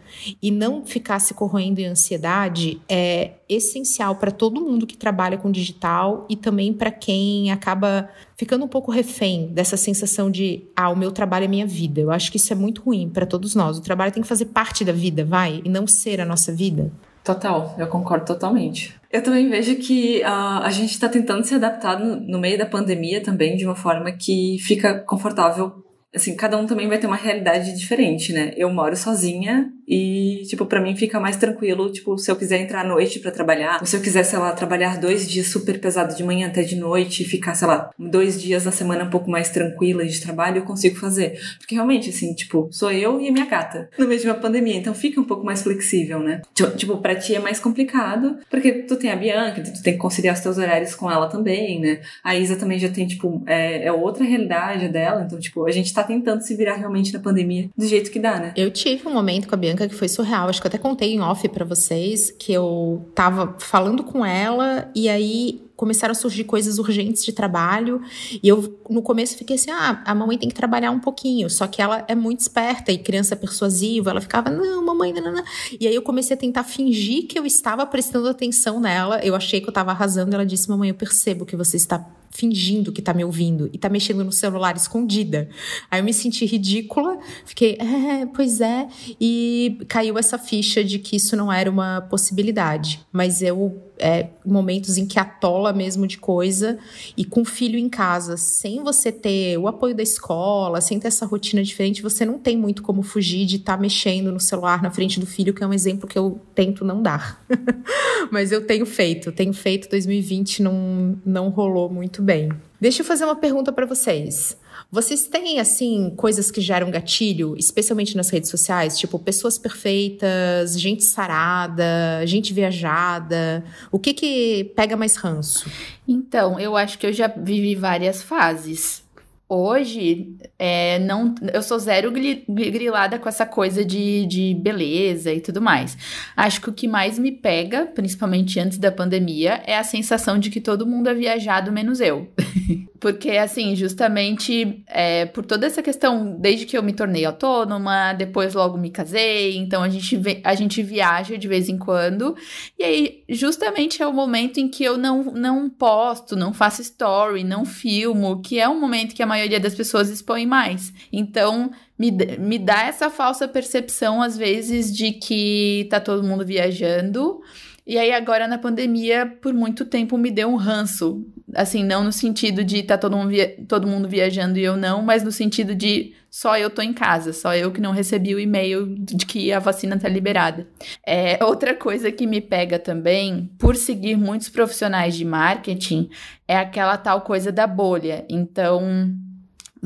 e não ficar se corroendo em ansiedade é essencial para todo mundo que trabalha com digital e também para quem acaba ficando um pouco refém dessa sensação de, ah, o meu trabalho é minha vida. Eu acho que isso é muito ruim para todos nós. O trabalho tem que fazer parte da vida, vai, e não ser a nossa vida. Total, eu concordo totalmente. Eu também vejo que uh, a gente está tentando se adaptar no, no, meio da pandemia também de uma forma que fica confortável. Assim, cada um também vai ter uma realidade diferente, né? Eu moro sozinha e, tipo, para mim fica mais tranquilo, tipo, se eu quiser entrar à noite para trabalhar, ou se eu quiser, sei lá, trabalhar dois dias super pesado de manhã até de noite e ficar, sei lá, dois dias na semana um pouco mais tranquila de trabalho, eu consigo fazer. Porque realmente, assim, tipo, sou eu e a minha gata no meio de uma pandemia, então fica um pouco mais flexível, né? Tipo, pra ti é mais complicado, porque tu tem a Bianca, tu tem que conciliar os teus horários com ela também, né? A Isa também já tem, tipo, é, é outra realidade dela, então, tipo, a gente tá tentando se virar realmente na pandemia do jeito que dá, né? Eu tive um momento com a Bianca Bianca que foi surreal. Acho que eu até contei em off para vocês que eu tava falando com ela e aí começaram a surgir coisas urgentes de trabalho. E eu, no começo, fiquei assim: ah, a mamãe tem que trabalhar um pouquinho. Só que ela é muito esperta e criança persuasiva. Ela ficava, não, mamãe, não, não. E aí eu comecei a tentar fingir que eu estava prestando atenção nela. Eu achei que eu estava arrasando. Ela disse: mamãe, eu percebo que você está fingindo que tá me ouvindo e tá mexendo no celular escondida. Aí eu me senti ridícula, fiquei, é, pois é, e caiu essa ficha de que isso não era uma possibilidade. Mas eu é, momentos em que atola mesmo de coisa e com filho em casa, sem você ter o apoio da escola, sem ter essa rotina diferente, você não tem muito como fugir de estar tá mexendo no celular na frente do filho, que é um exemplo que eu tento não dar. Mas eu tenho feito, tenho feito 2020 não não rolou muito bem. Deixa eu fazer uma pergunta para vocês. Vocês têm, assim, coisas que geram gatilho, especialmente nas redes sociais? Tipo, pessoas perfeitas, gente sarada, gente viajada. O que que pega mais ranço? Então, eu acho que eu já vivi várias fases. Hoje, é, não, eu sou zero grilada com essa coisa de, de beleza e tudo mais. Acho que o que mais me pega, principalmente antes da pandemia, é a sensação de que todo mundo é viajado menos eu. Porque, assim, justamente é, por toda essa questão, desde que eu me tornei autônoma, depois logo me casei, então a gente, a gente viaja de vez em quando. E aí, justamente é o momento em que eu não, não posto, não faço story, não filmo, que é um momento que a maioria das pessoas expõe mais. Então, me, me dá essa falsa percepção, às vezes, de que tá todo mundo viajando. E aí, agora na pandemia, por muito tempo me deu um ranço. Assim, não no sentido de tá todo mundo, via todo mundo viajando e eu não, mas no sentido de só eu tô em casa, só eu que não recebi o e-mail de que a vacina tá liberada. É, outra coisa que me pega também, por seguir muitos profissionais de marketing, é aquela tal coisa da bolha. Então,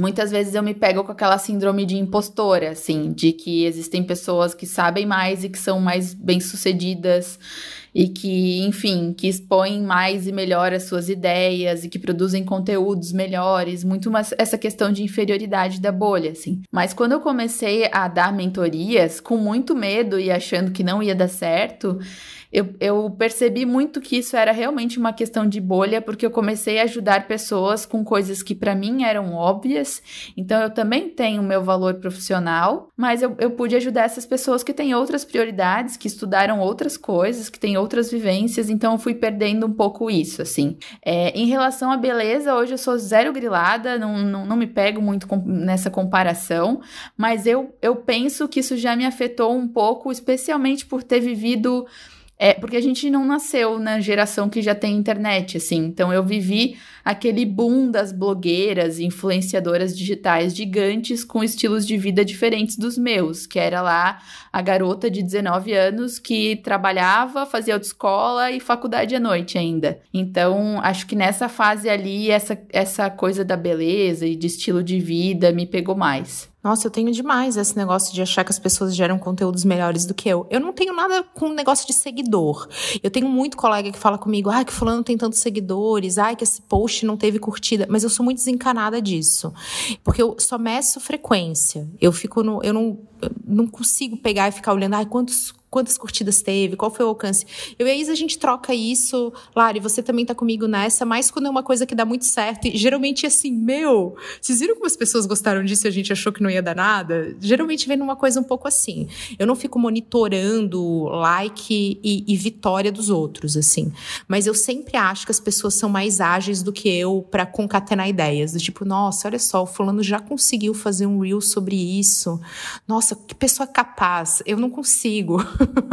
Muitas vezes eu me pego com aquela síndrome de impostora, assim, de que existem pessoas que sabem mais e que são mais bem-sucedidas e que, enfim, que expõem mais e melhor as suas ideias e que produzem conteúdos melhores, muito mais essa questão de inferioridade da bolha, assim. Mas quando eu comecei a dar mentorias com muito medo e achando que não ia dar certo, eu, eu percebi muito que isso era realmente uma questão de bolha, porque eu comecei a ajudar pessoas com coisas que para mim eram óbvias. Então eu também tenho meu valor profissional, mas eu, eu pude ajudar essas pessoas que têm outras prioridades, que estudaram outras coisas, que têm outras vivências. Então eu fui perdendo um pouco isso, assim. É, em relação à beleza, hoje eu sou zero grilada, não, não, não me pego muito com, nessa comparação, mas eu, eu penso que isso já me afetou um pouco, especialmente por ter vivido é, porque a gente não nasceu na geração que já tem internet, assim. Então eu vivi aquele boom das blogueiras, influenciadoras digitais gigantes com estilos de vida diferentes dos meus, que era lá a garota de 19 anos que trabalhava, fazia autoescola e faculdade à noite ainda. Então, acho que nessa fase ali, essa, essa coisa da beleza e de estilo de vida me pegou mais. Nossa, eu tenho demais esse negócio de achar que as pessoas geram conteúdos melhores do que eu. Eu não tenho nada com negócio de seguidor. Eu tenho muito colega que fala comigo, ah, que fulano tem tantos seguidores, ah, que esse post não teve curtida. Mas eu sou muito desencanada disso. Porque eu só meço frequência. Eu fico no. Eu não, não consigo pegar e ficar olhando, ah, quantos quantas curtidas teve, qual foi o alcance. Eu e a Isa, a gente troca isso. Lari, você também tá comigo nessa, mas quando é uma coisa que dá muito certo, e geralmente é assim, meu, vocês viram como as pessoas gostaram disso e a gente achou que não ia dar nada? Geralmente vem numa coisa um pouco assim. Eu não fico monitorando like e, e vitória dos outros, assim. Mas eu sempre acho que as pessoas são mais ágeis do que eu para concatenar ideias. Do tipo, nossa, olha só, o fulano já conseguiu fazer um reel sobre isso. Nossa, que pessoa capaz. Eu não consigo.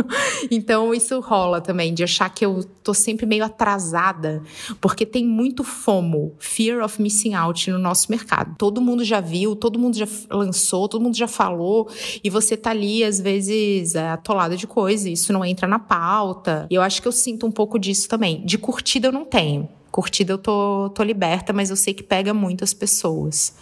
então isso rola também, de achar que eu tô sempre meio atrasada, porque tem muito FOMO, Fear of Missing Out, no nosso mercado. Todo mundo já viu, todo mundo já lançou, todo mundo já falou, e você tá ali, às vezes, é, atolada de coisa, isso não entra na pauta. E eu acho que eu sinto um pouco disso também. De curtida eu não tenho curtida eu tô, tô liberta, mas eu sei que pega muito as pessoas.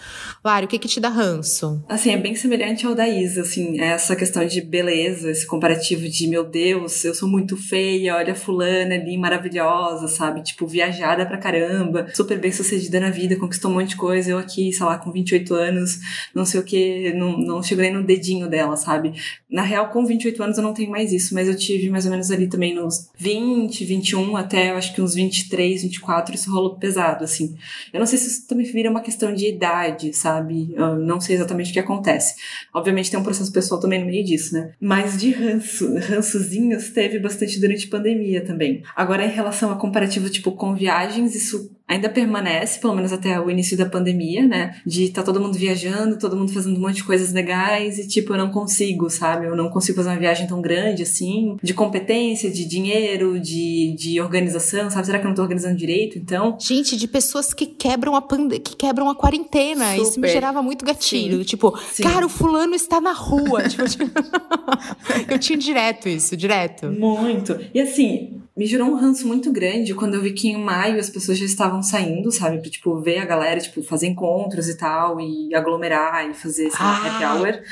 Lari, o que que te dá ranço? Assim, é bem semelhante ao da Isa, assim, é essa questão de beleza, esse comparativo de, meu Deus, eu sou muito feia, olha a fulana ali, maravilhosa, sabe? Tipo, viajada pra caramba, super bem sucedida na vida, conquistou um monte de coisa, eu aqui, sei lá, com 28 anos, não sei o que, não, não chego nem no dedinho dela, sabe? Na real, com 28 anos eu não tenho mais isso, mas eu tive mais ou menos ali também nos 20, 21, até eu acho que uns 23, 24, 2004 isso rolou pesado, assim. Eu não sei se isso também vira uma questão de idade, sabe? Eu não sei exatamente o que acontece. Obviamente tem um processo pessoal também no meio disso, né? Mas de ranço, rançozinhos teve bastante durante a pandemia também. Agora, em relação a comparativo, tipo, com viagens, isso ainda permanece, pelo menos até o início da pandemia, né? De tá todo mundo viajando, todo mundo fazendo um monte de coisas legais e, tipo, eu não consigo, sabe? Eu não consigo fazer uma viagem tão grande assim, de competência, de dinheiro, de, de organização, sabe? Será que eu não tô organizando direito, então? Gente, de pessoas que quebram a pande que quebram a quarentena. Super. Isso me gerava muito gatilho. Sim. Tipo, Sim. cara, o fulano está na rua. tipo, eu tinha direto isso, direto. Muito. E assim, me gerou um ranço muito grande quando eu vi que em maio as pessoas já estavam saindo, sabe? Pra, tipo, ver a galera, tipo, fazer encontros e tal, e aglomerar e fazer, esse ah. happy hour.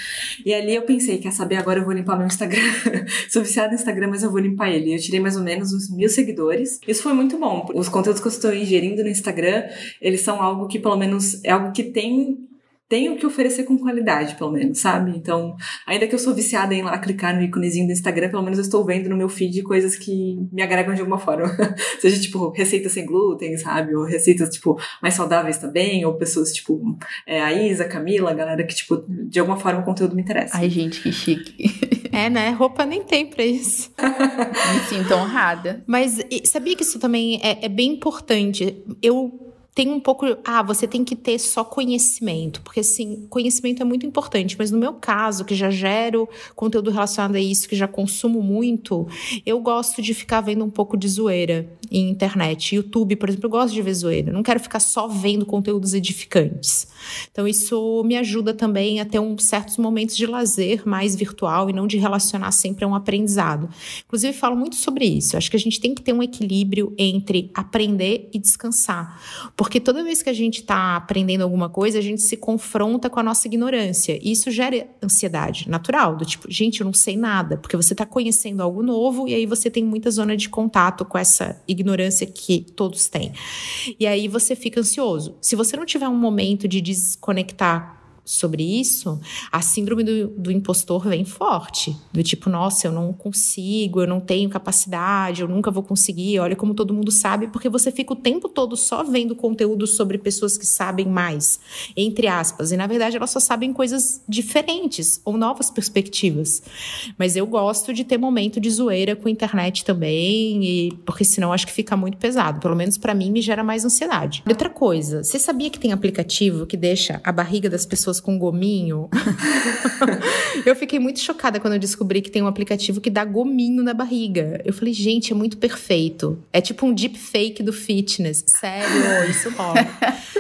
E ali eu pensei, quer saber, agora eu vou limpar meu Instagram. Sou viciada no Instagram, mas eu vou limpar ele. Eu tirei mais ou menos uns mil seguidores. Isso foi muito bom. Os conteúdos que eu estou ingerindo no Instagram, eles são algo que, pelo menos, é algo que tem tenho que oferecer com qualidade, pelo menos, sabe? Então, ainda que eu sou viciada em lá clicar no íconezinho do Instagram, pelo menos eu estou vendo no meu feed coisas que me agregam de alguma forma. Seja, tipo, receitas sem glúten, sabe? Ou receitas, tipo, mais saudáveis também, ou pessoas, tipo, é, a Isa, a Camila, a galera que, tipo, de alguma forma o conteúdo me interessa. Ai, gente, que chique. É, né? Roupa nem tem pra isso. me sinto honrada. Mas sabia que isso também é, é bem importante. Eu tem um pouco. Ah, você tem que ter só conhecimento, porque assim, conhecimento é muito importante, mas no meu caso, que já gero conteúdo relacionado a isso, que já consumo muito, eu gosto de ficar vendo um pouco de zoeira em internet. YouTube, por exemplo, eu gosto de ver zoeira. não quero ficar só vendo conteúdos edificantes. Então, isso me ajuda também a ter um, certos momentos de lazer mais virtual e não de relacionar sempre a um aprendizado. Inclusive, falo muito sobre isso. Acho que a gente tem que ter um equilíbrio entre aprender e descansar. Toda vez que a gente está aprendendo alguma coisa, a gente se confronta com a nossa ignorância. E isso gera ansiedade natural, do tipo, gente, eu não sei nada, porque você está conhecendo algo novo e aí você tem muita zona de contato com essa ignorância que todos têm. E aí você fica ansioso. Se você não tiver um momento de desconectar sobre isso, a síndrome do, do impostor vem forte. Do tipo, nossa, eu não consigo, eu não tenho capacidade, eu nunca vou conseguir. Olha como todo mundo sabe, porque você fica o tempo todo só vendo conteúdo sobre pessoas que sabem mais, entre aspas. E na verdade elas só sabem coisas diferentes ou novas perspectivas. Mas eu gosto de ter momento de zoeira com a internet também, e, porque senão acho que fica muito pesado. Pelo menos para mim me gera mais ansiedade. Outra coisa, você sabia que tem aplicativo que deixa a barriga das pessoas pessoas com gominho. eu fiquei muito chocada quando eu descobri que tem um aplicativo que dá gominho na barriga. Eu falei, gente, é muito perfeito. É tipo um deep fake do fitness. Sério, isso rola.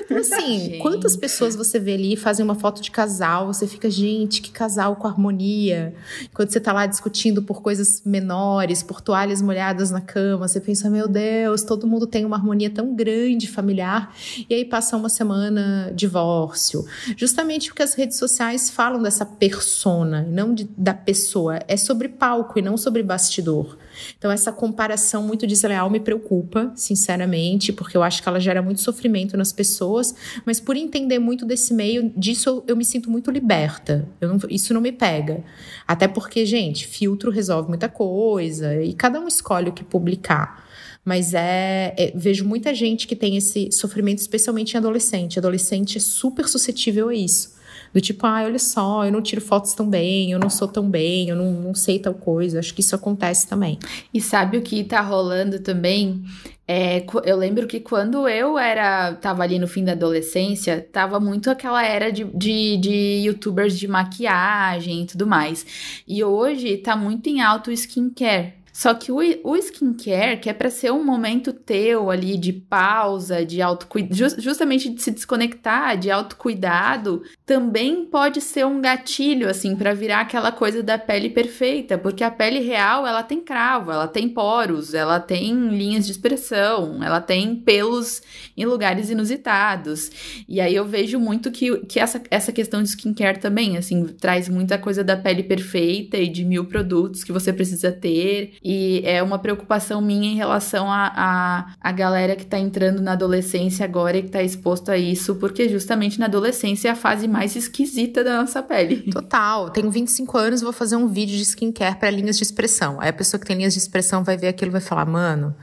Então, assim, gente. quantas pessoas você vê ali fazem uma foto de casal, você fica, gente, que casal com harmonia. Quando você tá lá discutindo por coisas menores, por toalhas molhadas na cama, você pensa, meu Deus, todo mundo tem uma harmonia tão grande familiar. E aí passa uma semana divórcio. Justamente justamente porque as redes sociais falam dessa persona, não de, da pessoa. É sobre palco e não sobre bastidor. Então, essa comparação muito desleal me preocupa, sinceramente, porque eu acho que ela gera muito sofrimento nas pessoas, mas por entender muito desse meio, disso eu, eu me sinto muito liberta. Não, isso não me pega. Até porque, gente, filtro resolve muita coisa e cada um escolhe o que publicar mas é, é, vejo muita gente que tem esse sofrimento, especialmente em adolescente. Adolescente é super suscetível a isso. Do tipo, ah, olha só, eu não tiro fotos tão bem, eu não sou tão bem, eu não, não sei tal coisa. Acho que isso acontece também. E sabe o que tá rolando também? É, eu lembro que quando eu era tava ali no fim da adolescência, tava muito aquela era de, de, de youtubers de maquiagem e tudo mais. E hoje tá muito em alto o skincare. Só que o, o skincare, que é para ser um momento teu ali de pausa, de autocuidado, just, justamente de se desconectar, de autocuidado, também pode ser um gatilho, assim, para virar aquela coisa da pele perfeita, porque a pele real, ela tem cravo, ela tem poros, ela tem linhas de expressão, ela tem pelos em lugares inusitados. E aí eu vejo muito que, que essa, essa questão de skincare também, assim, traz muita coisa da pele perfeita e de mil produtos que você precisa ter E é uma preocupação minha em relação a, a, a galera que tá entrando na adolescência agora e que tá exposto a isso, porque justamente na adolescência é a fase mais esquisita da nossa pele. Total. Tenho 25 anos vou fazer um vídeo de skincare para linhas de expressão. Aí a pessoa que tem linhas de expressão vai ver aquilo e vai falar, mano,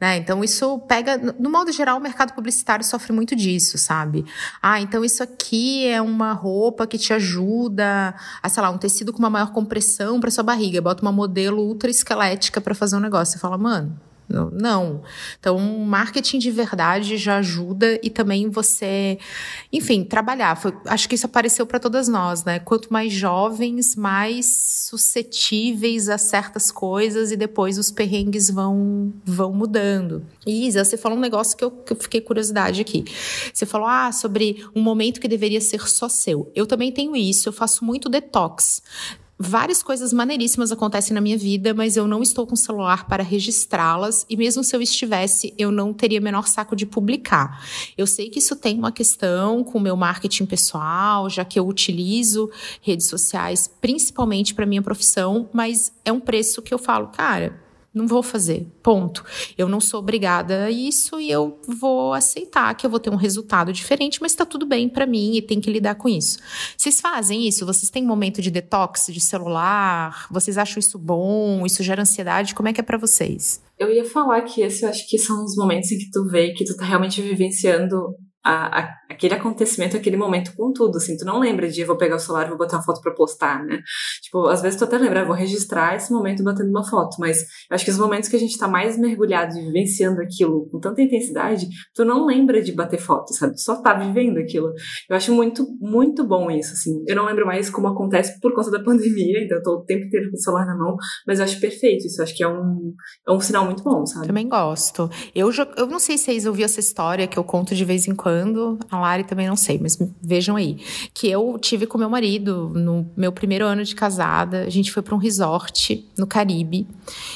né? Então isso pega, no modo geral, o mercado publicitário sofre muito disso, sabe? Ah, então isso aqui é uma roupa que te ajuda a, sei lá, um tecido com uma maior compressão para sua barriga. Bota uma modelo ultra esquelética para fazer um negócio. Você fala, mano, não. Então, marketing de verdade já ajuda e também você, enfim, trabalhar. Foi, acho que isso apareceu para todas nós, né? Quanto mais jovens, mais suscetíveis a certas coisas e depois os perrengues vão, vão mudando. Isa, você falou um negócio que eu, que eu fiquei curiosidade aqui. Você falou ah, sobre um momento que deveria ser só seu. Eu também tenho isso, eu faço muito detox várias coisas maneiríssimas acontecem na minha vida, mas eu não estou com celular para registrá-las e mesmo se eu estivesse, eu não teria menor saco de publicar. Eu sei que isso tem uma questão com o meu marketing pessoal, já que eu utilizo redes sociais principalmente para minha profissão, mas é um preço que eu falo, cara, não vou fazer, ponto. Eu não sou obrigada a isso e eu vou aceitar que eu vou ter um resultado diferente, mas tá tudo bem para mim e tem que lidar com isso. Vocês fazem isso? Vocês têm momento de detox de celular? Vocês acham isso bom? Isso gera ansiedade? Como é que é para vocês? Eu ia falar que esse eu acho que são os momentos em que tu vê que tu tá realmente vivenciando a, a, aquele acontecimento, aquele momento com tudo, assim, tu não lembra de vou pegar o celular e vou botar uma foto pra postar, né? Tipo, às vezes tu até lembra, vou registrar esse momento batendo uma foto, mas eu acho que os momentos que a gente tá mais mergulhado e vivenciando aquilo com tanta intensidade, tu não lembra de bater foto, sabe? Tu só tá vivendo aquilo. Eu acho muito, muito bom isso, assim. Eu não lembro mais como acontece por conta da pandemia, então eu tô o tempo inteiro com o celular na mão, mas eu acho perfeito, isso eu acho que é um, é um sinal muito bom, sabe? Também gosto. Eu, eu não sei se vocês ouviram essa história que eu conto de vez em quando, a Lari também não sei, mas vejam aí. Que eu tive com meu marido no meu primeiro ano de casada. A gente foi para um resort no Caribe.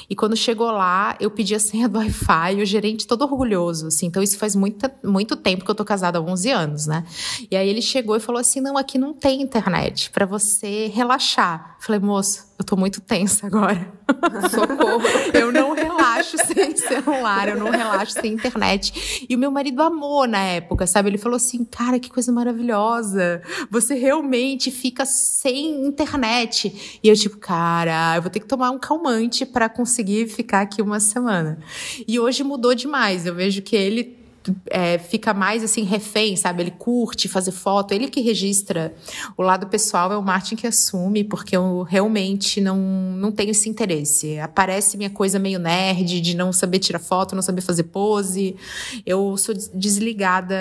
E quando chegou lá, eu pedi a senha do Wi-Fi, o gerente todo orgulhoso, assim. Então isso faz muito, muito tempo que eu tô casada há 11 anos, né? E aí ele chegou e falou assim: "Não, aqui não tem internet para você relaxar". Falei: "Moço, eu tô muito tensa agora. Socorro. eu não relaxo sem celular, eu não relaxo sem internet. E o meu marido amou na época, sabe? Ele falou assim: cara, que coisa maravilhosa. Você realmente fica sem internet. E eu, tipo, cara, eu vou ter que tomar um calmante para conseguir ficar aqui uma semana. E hoje mudou demais. Eu vejo que ele é, fica mais assim refém, sabe? Ele curte fazer foto, ele que registra. O lado pessoal é o Martin que assume, porque eu realmente não, não tenho esse interesse. Aparece minha coisa meio nerd de não saber tirar foto, não saber fazer pose. Eu sou desligada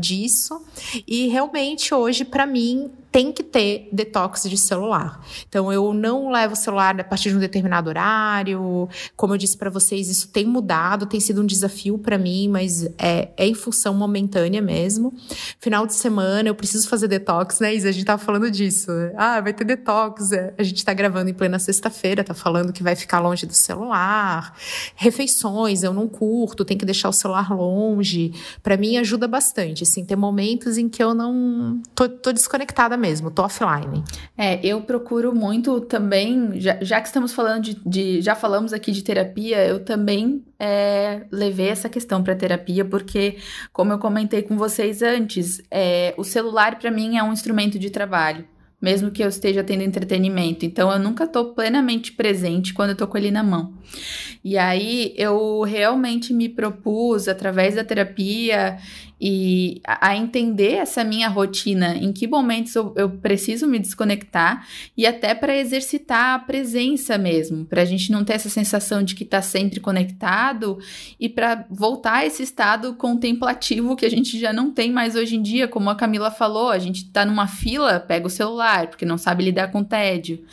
disso e realmente hoje para mim tem que ter detox de celular. Então eu não levo o celular a partir de um determinado horário. Como eu disse para vocês, isso tem mudado, tem sido um desafio para mim, mas é, é, em função momentânea mesmo. Final de semana eu preciso fazer detox, né, Isa? A gente tava falando disso. Ah, vai ter detox. É, a gente tá gravando em plena sexta-feira, tá falando que vai ficar longe do celular. Refeições, eu não curto, tem que deixar o celular longe. Para mim ajuda bastante, assim, ter momentos em que eu não tô, tô desconectada mesmo mesmo, tô offline. É, eu procuro muito também, já, já que estamos falando de, de, Já falamos aqui de terapia, eu também é, levei essa questão para terapia, porque, como eu comentei com vocês antes, é, o celular para mim é um instrumento de trabalho mesmo que eu esteja tendo entretenimento. Então eu nunca estou plenamente presente quando eu estou com ele na mão. E aí eu realmente me propus, através da terapia e a, entender essa minha rotina, em que momentos eu, eu preciso me desconectar e até para exercitar a presença mesmo, para a gente não ter essa sensação de que está sempre conectado e para voltar a esse estado contemplativo que a gente já não tem mais hoje em dia, como a Camila falou, a gente está numa fila, pega o celular, porque não sabe lidar com tédio.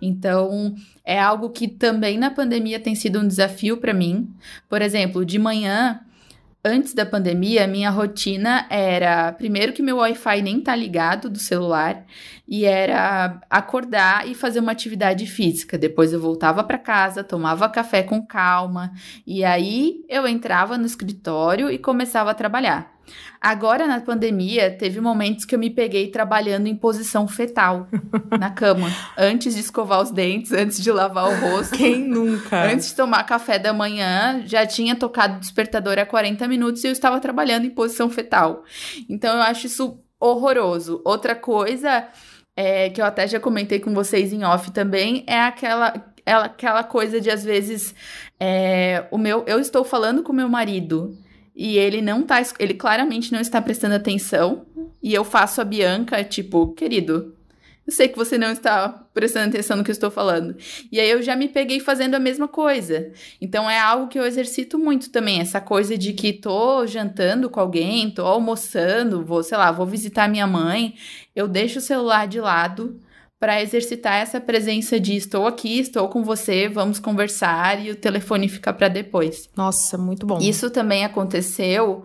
Então, é algo que também na pandemia tem sido um desafio para mim. Por exemplo, de manhã Antes da pandemia, minha rotina era, primeiro que meu Wi-Fi nem tá ligado do celular, e era acordar e fazer uma atividade física. Depois eu voltava para casa, tomava café com calma, e aí eu entrava no escritório e começava a trabalhar. Agora, na pandemia, teve momentos que eu me peguei trabalhando em posição fetal na cama. Antes de escovar os dentes, antes de lavar o rosto. Quem nunca? Antes de tomar café da manhã, já tinha tocado o despertador há 40 minutos e eu estava trabalhando em posição fetal. Então, eu acho isso horroroso. Outra coisa é, que eu até já comentei com vocês em off também é aquela aquela coisa de às vezes é, o meu eu estou falando com meu marido e ele não tá, ele claramente não está prestando atenção. E eu faço a Bianca, tipo, querido, eu sei que você não está prestando atenção no que eu estou falando. E aí eu já me peguei fazendo a mesma coisa. Então é algo que eu exercito muito também, essa coisa de que tô jantando com alguém, tô almoçando, vou, sei lá, vou visitar minha mãe, eu deixo o celular de lado para exercitar essa presença de estou aqui, estou com você, vamos conversar e o telefone fica para depois. Nossa, muito bom. Isso também aconteceu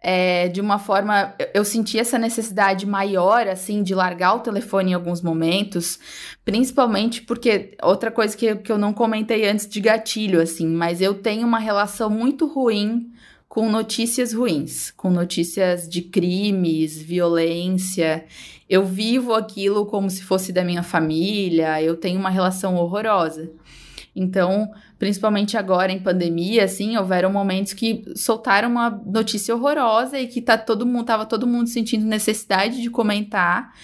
é, de uma forma. Eu senti essa necessidade maior, assim, de largar o telefone em alguns momentos, principalmente porque. Outra coisa que, que eu não comentei antes de gatilho, assim, mas eu tenho uma relação muito ruim com notícias ruins, com notícias de crimes, violência. Eu vivo aquilo como se fosse da minha família, eu tenho uma relação horrorosa. Então, principalmente agora em pandemia, assim, houveram momentos que soltaram uma notícia horrorosa e que tá todo mundo, tava todo mundo sentindo necessidade de comentar.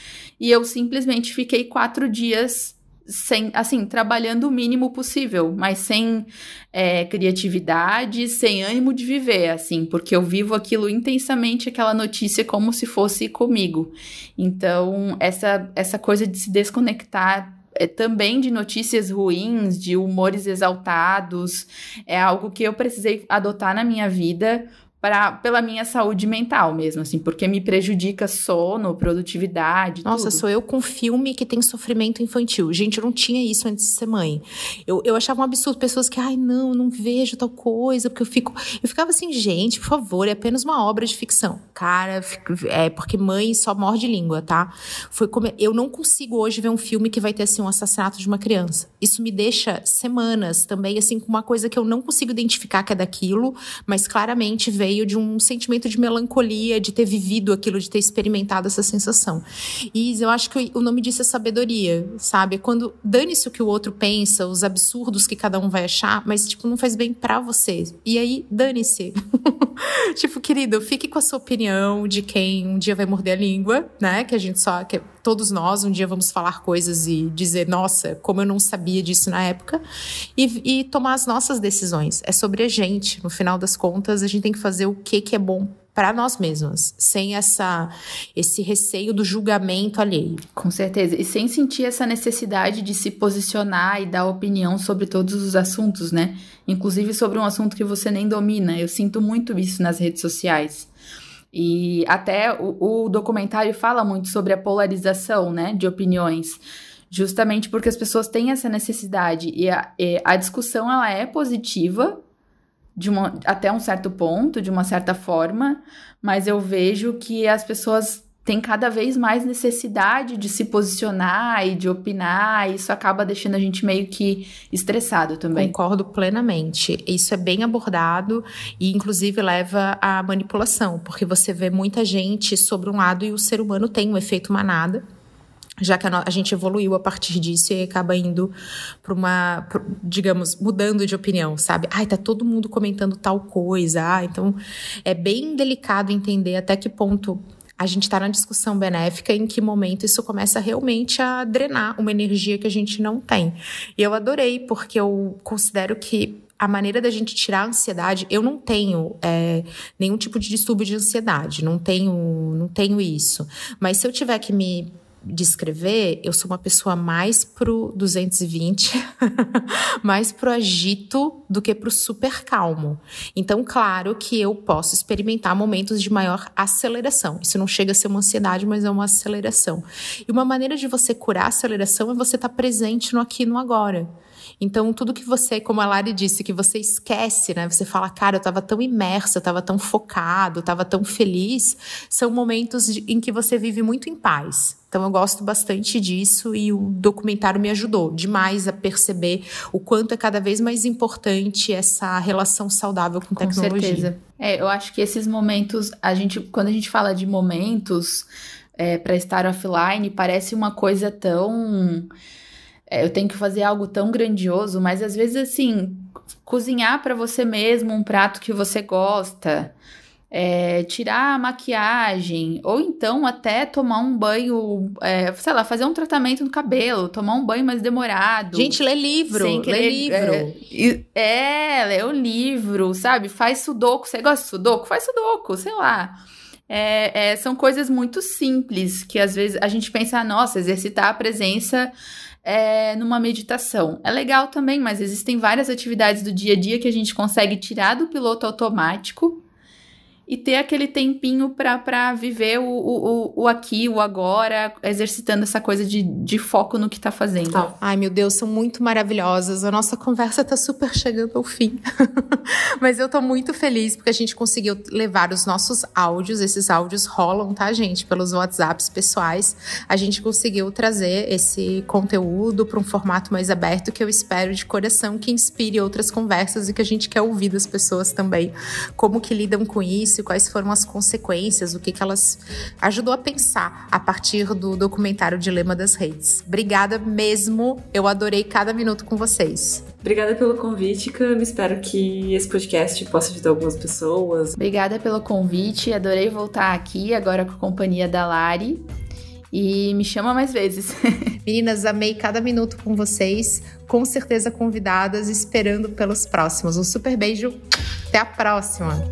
E eu simplesmente fiquei quatro dias sem, assim, trabalhando o mínimo possível, mas sem é, criatividade, sem ânimo de viver, assim, porque eu vivo aquilo intensamente, aquela notícia como se fosse comigo. Então, essa, essa coisa de se desconectar é, também de notícias ruins, de humores exaltados, é algo que eu precisei adotar na minha vida para pela minha saúde mental mesmo, assim, porque me prejudica sono, produtividade. Nossa, tudo. sou eu com filme que tem sofrimento infantil. Gente, eu não tinha isso antes de ser mãe. Eu, eu achava um absurdo pessoas que, ai, não, não vejo tal coisa, porque eu fico. Eu ficava assim, gente, por favor, é apenas uma obra de ficção. Cara, é porque mãe só morde língua, tá? Foi como. Eu não consigo hoje ver um filme que vai ter assim um assassinato de uma criança. Isso me deixa semanas também, assim, com uma coisa que eu não consigo identificar que é daquilo, mas claramente veio meio de um sentimento de melancolia, de ter vivido aquilo, de ter experimentado essa sensação. E eu acho que o nome disso é sabedoria, sabe? Quando dane-se o que o outro pensa, os absurdos que cada um vai achar, mas, tipo, não faz bem para você. E aí, dane-se. tipo, querido, fique com a sua opinião de quem um dia vai morder a língua, né? Que a gente só. Que todos nós um dia vamos falar coisas e dizer, nossa, como eu não sabia disso na época, e, e tomar as nossas decisões. É sobre a gente. No final das contas, a gente tem que fazer o que, que é bom para nós mesmas, sem essa esse receio do julgamento alheio. Com certeza, e sem sentir essa necessidade de se posicionar e dar opinião sobre todos os assuntos, né? Inclusive sobre um assunto que você nem domina. Eu sinto muito isso nas redes sociais. E até o, o documentário fala muito sobre a polarização, né, de opiniões justamente porque as pessoas têm essa necessidade. E a, e a discussão ela é positiva uma, até um certo ponto, de uma certa forma, mas eu vejo que as pessoas têm cada vez mais necessidade de se posicionar e de opinar, e isso acaba deixando a gente meio que estressado também. Concordo plenamente. Isso é bem abordado e, inclusive, leva à manipulação, porque você vê muita gente sobre um lado e o ser humano tem um efeito manada já que a, a, gente evoluiu a partir disso e acaba indo para uma, pra, digamos, mudando de opinião, sabe? Ai, tá todo mundo comentando tal coisa. Ah, então é bem delicado entender até que ponto a gente está na discussão benéfica, em que momento isso começa realmente a drenar uma energia que a gente não tem. E eu adorei, porque eu considero que a maneira da gente tirar a ansiedade, eu não tenho é, nenhum tipo de distúrbio de ansiedade, não tenho, não tenho isso. Mas se eu tiver que me descrever, eu sou uma pessoa mais pro 220, mais pro agito do que pro super calmo. Então, claro que eu posso experimentar momentos de maior aceleração. Isso não chega a ser uma ansiedade, mas é uma aceleração. E uma maneira de você curar a aceleração é você estar tá presente no aqui e no agora. Então, tudo que você, como a Lari disse, que você esquece, né? Você fala, cara, eu estava tão imersa, eu estava tão focado, eu estava tão feliz, são momentos em que você vive muito em paz. Então eu gosto bastante disso e o documentário me ajudou demais a perceber o quanto é cada vez mais importante essa relação saudável com, com tecnologia. Com certeza. É, eu acho que esses momentos, a gente, quando a gente fala de momentos é, para estar offline, parece uma coisa tão eu tenho que fazer algo tão grandioso, mas às vezes assim, cozinhar para você mesmo um prato que você gosta, é, tirar a maquiagem, ou então até tomar um banho, é, sei lá, fazer um tratamento no cabelo, tomar um banho mais demorado. Gente, lê livro, sem querer, lê livro. É, é, lê o livro, sabe? Faz sudoku. Você gosta de sudoku? Faz sudoku, sei lá. É, é, são coisas muito simples que às vezes a gente pensa, nossa, exercitar a presença é, numa meditação. É legal também, mas existem várias atividades do dia a dia que a gente consegue tirar do piloto automático e ter aquele tempinho para viver o, o, o aqui, o agora, exercitando essa coisa de, de foco no que tá fazendo. Tá. Ai, meu Deus, são muito maravilhosas. A nossa conversa tá super chegando ao fim. Mas eu tô muito feliz porque a gente conseguiu levar os nossos áudios, esses áudios rolam, tá, gente, pelos WhatsApps pessoais. A gente conseguiu trazer esse conteúdo para um formato mais aberto que eu espero de coração que inspire outras conversas e que a gente quer ouvir das pessoas também, como que lidam com isso isso, quais foram as consequências, o que, que elas ajudou a pensar a partir do documentário Dilema das Redes. Obrigada mesmo, eu adorei cada minuto com vocês. Obrigada pelo convite, Cam. Espero que esse podcast possa ajudar algumas pessoas. Obrigada pelo convite, adorei voltar aqui agora com a companhia da Lari. E me chama mais vezes. Meninas, amei cada minuto com vocês. Com certeza convidadas, esperando pelos próximos. Um super beijo. Até a próxima.